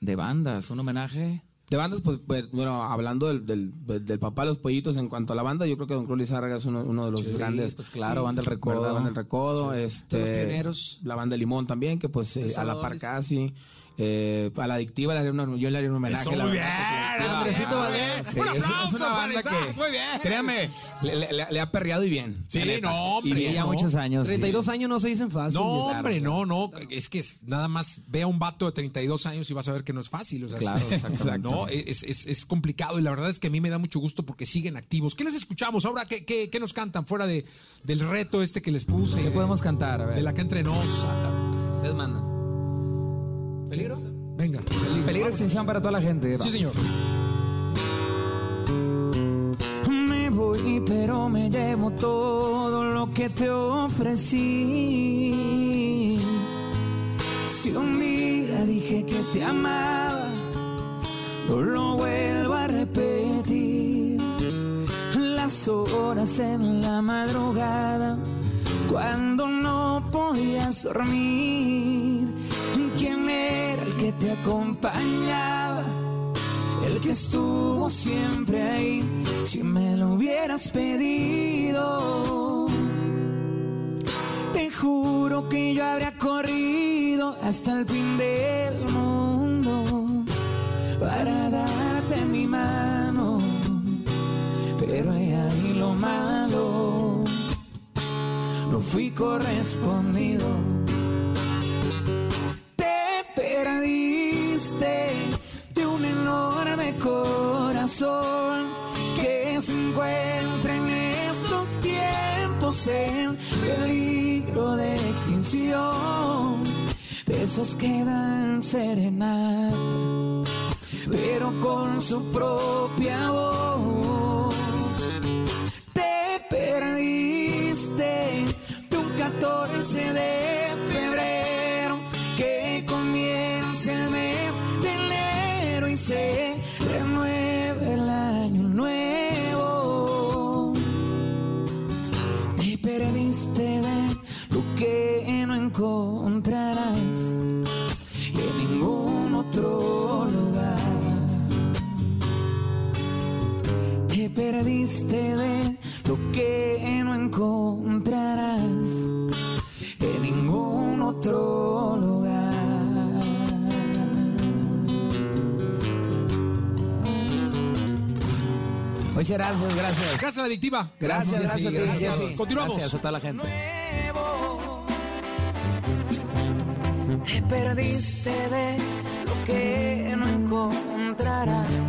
Speaker 12: De bandas, un homenaje.
Speaker 13: De bandas, pues, pues, bueno, hablando del, del, del papá de los pollitos, en cuanto a la banda, yo creo que Don Cruz Lizárraga es uno, uno de los
Speaker 12: Sí,
Speaker 13: grandes.
Speaker 12: pues claro, Banda El Recodo.
Speaker 13: Banda El Recodo, este,
Speaker 11: De los pioneros.
Speaker 13: La banda Limón también, que pues eh, a la par casi. Eh, a la adictiva le una- yo le haría un homenaje.
Speaker 1: Eso,
Speaker 13: la
Speaker 1: muy
Speaker 13: verdad,
Speaker 1: bien,
Speaker 11: Andresito
Speaker 13: Ah,
Speaker 11: Valdés.
Speaker 13: sí,
Speaker 1: Un
Speaker 13: es- es,
Speaker 1: aplauso
Speaker 13: una banda que,
Speaker 1: muy bien.
Speaker 13: créame, le, le- le- le ha perreado y bien.
Speaker 1: Sí, no, hombre,
Speaker 13: Y
Speaker 12: Sí,
Speaker 13: bien.
Speaker 12: ya
Speaker 1: no.
Speaker 12: muchos años. sí.
Speaker 11: 32 años no se dicen fácil.
Speaker 1: No, hombre, no, no. Es que es- nada más ve a un vato de 32 años y vas a ver que no es fácil. O sea,
Speaker 12: Claro,
Speaker 1: es-. No, es, es- es complicado y la verdad es que a mí me da mucho gusto porque siguen activos. ¿Qué les escuchamos ahora? ¿Qué, qué, qué nos cantan fuera de, del reto este que les puse?
Speaker 12: ¿Qué podemos cantar? A ver.
Speaker 1: De la que entre nos.
Speaker 13: Ustedes mandan.
Speaker 12: ¿Peligro?
Speaker 1: Venga.
Speaker 12: Peligro de extinción para toda la gente.
Speaker 1: Sí, señor.
Speaker 10: Me voy, pero me llevo todo lo que te ofrecí. Si un día dije que te amaba, no lo vuelvo a repetir. Las horas en la madrugada, cuando no podías dormir. ¿Quién era el que te acompañaba? el que estuvo siempre ahí, si me lo hubieras pedido. Te juro que yo habría corrido hasta el fin del mundo para darte mi mano, pero he ahí lo malo, no fui correspondido. De un enorme corazón que se encuentra en estos tiempos en peligro de extinción. De esos que dan serenata, pero con su propia voz. Te perdiste de un 14 de perdiste de lo que no encontrarás en ningún otro lugar.
Speaker 12: Muchas gracias, gracias.
Speaker 11: Gracias adictiva.
Speaker 12: Gracias, gracias, gracias,
Speaker 11: gracias.
Speaker 12: Jessy.
Speaker 11: Continuamos.
Speaker 12: Gracias a toda la gente.
Speaker 10: Te perdiste de lo que no encontrarás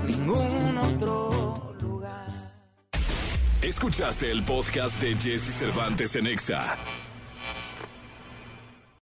Speaker 10: ningún otro lugar.
Speaker 2: Escuchaste el podcast de Jesse Cervantes en Exa.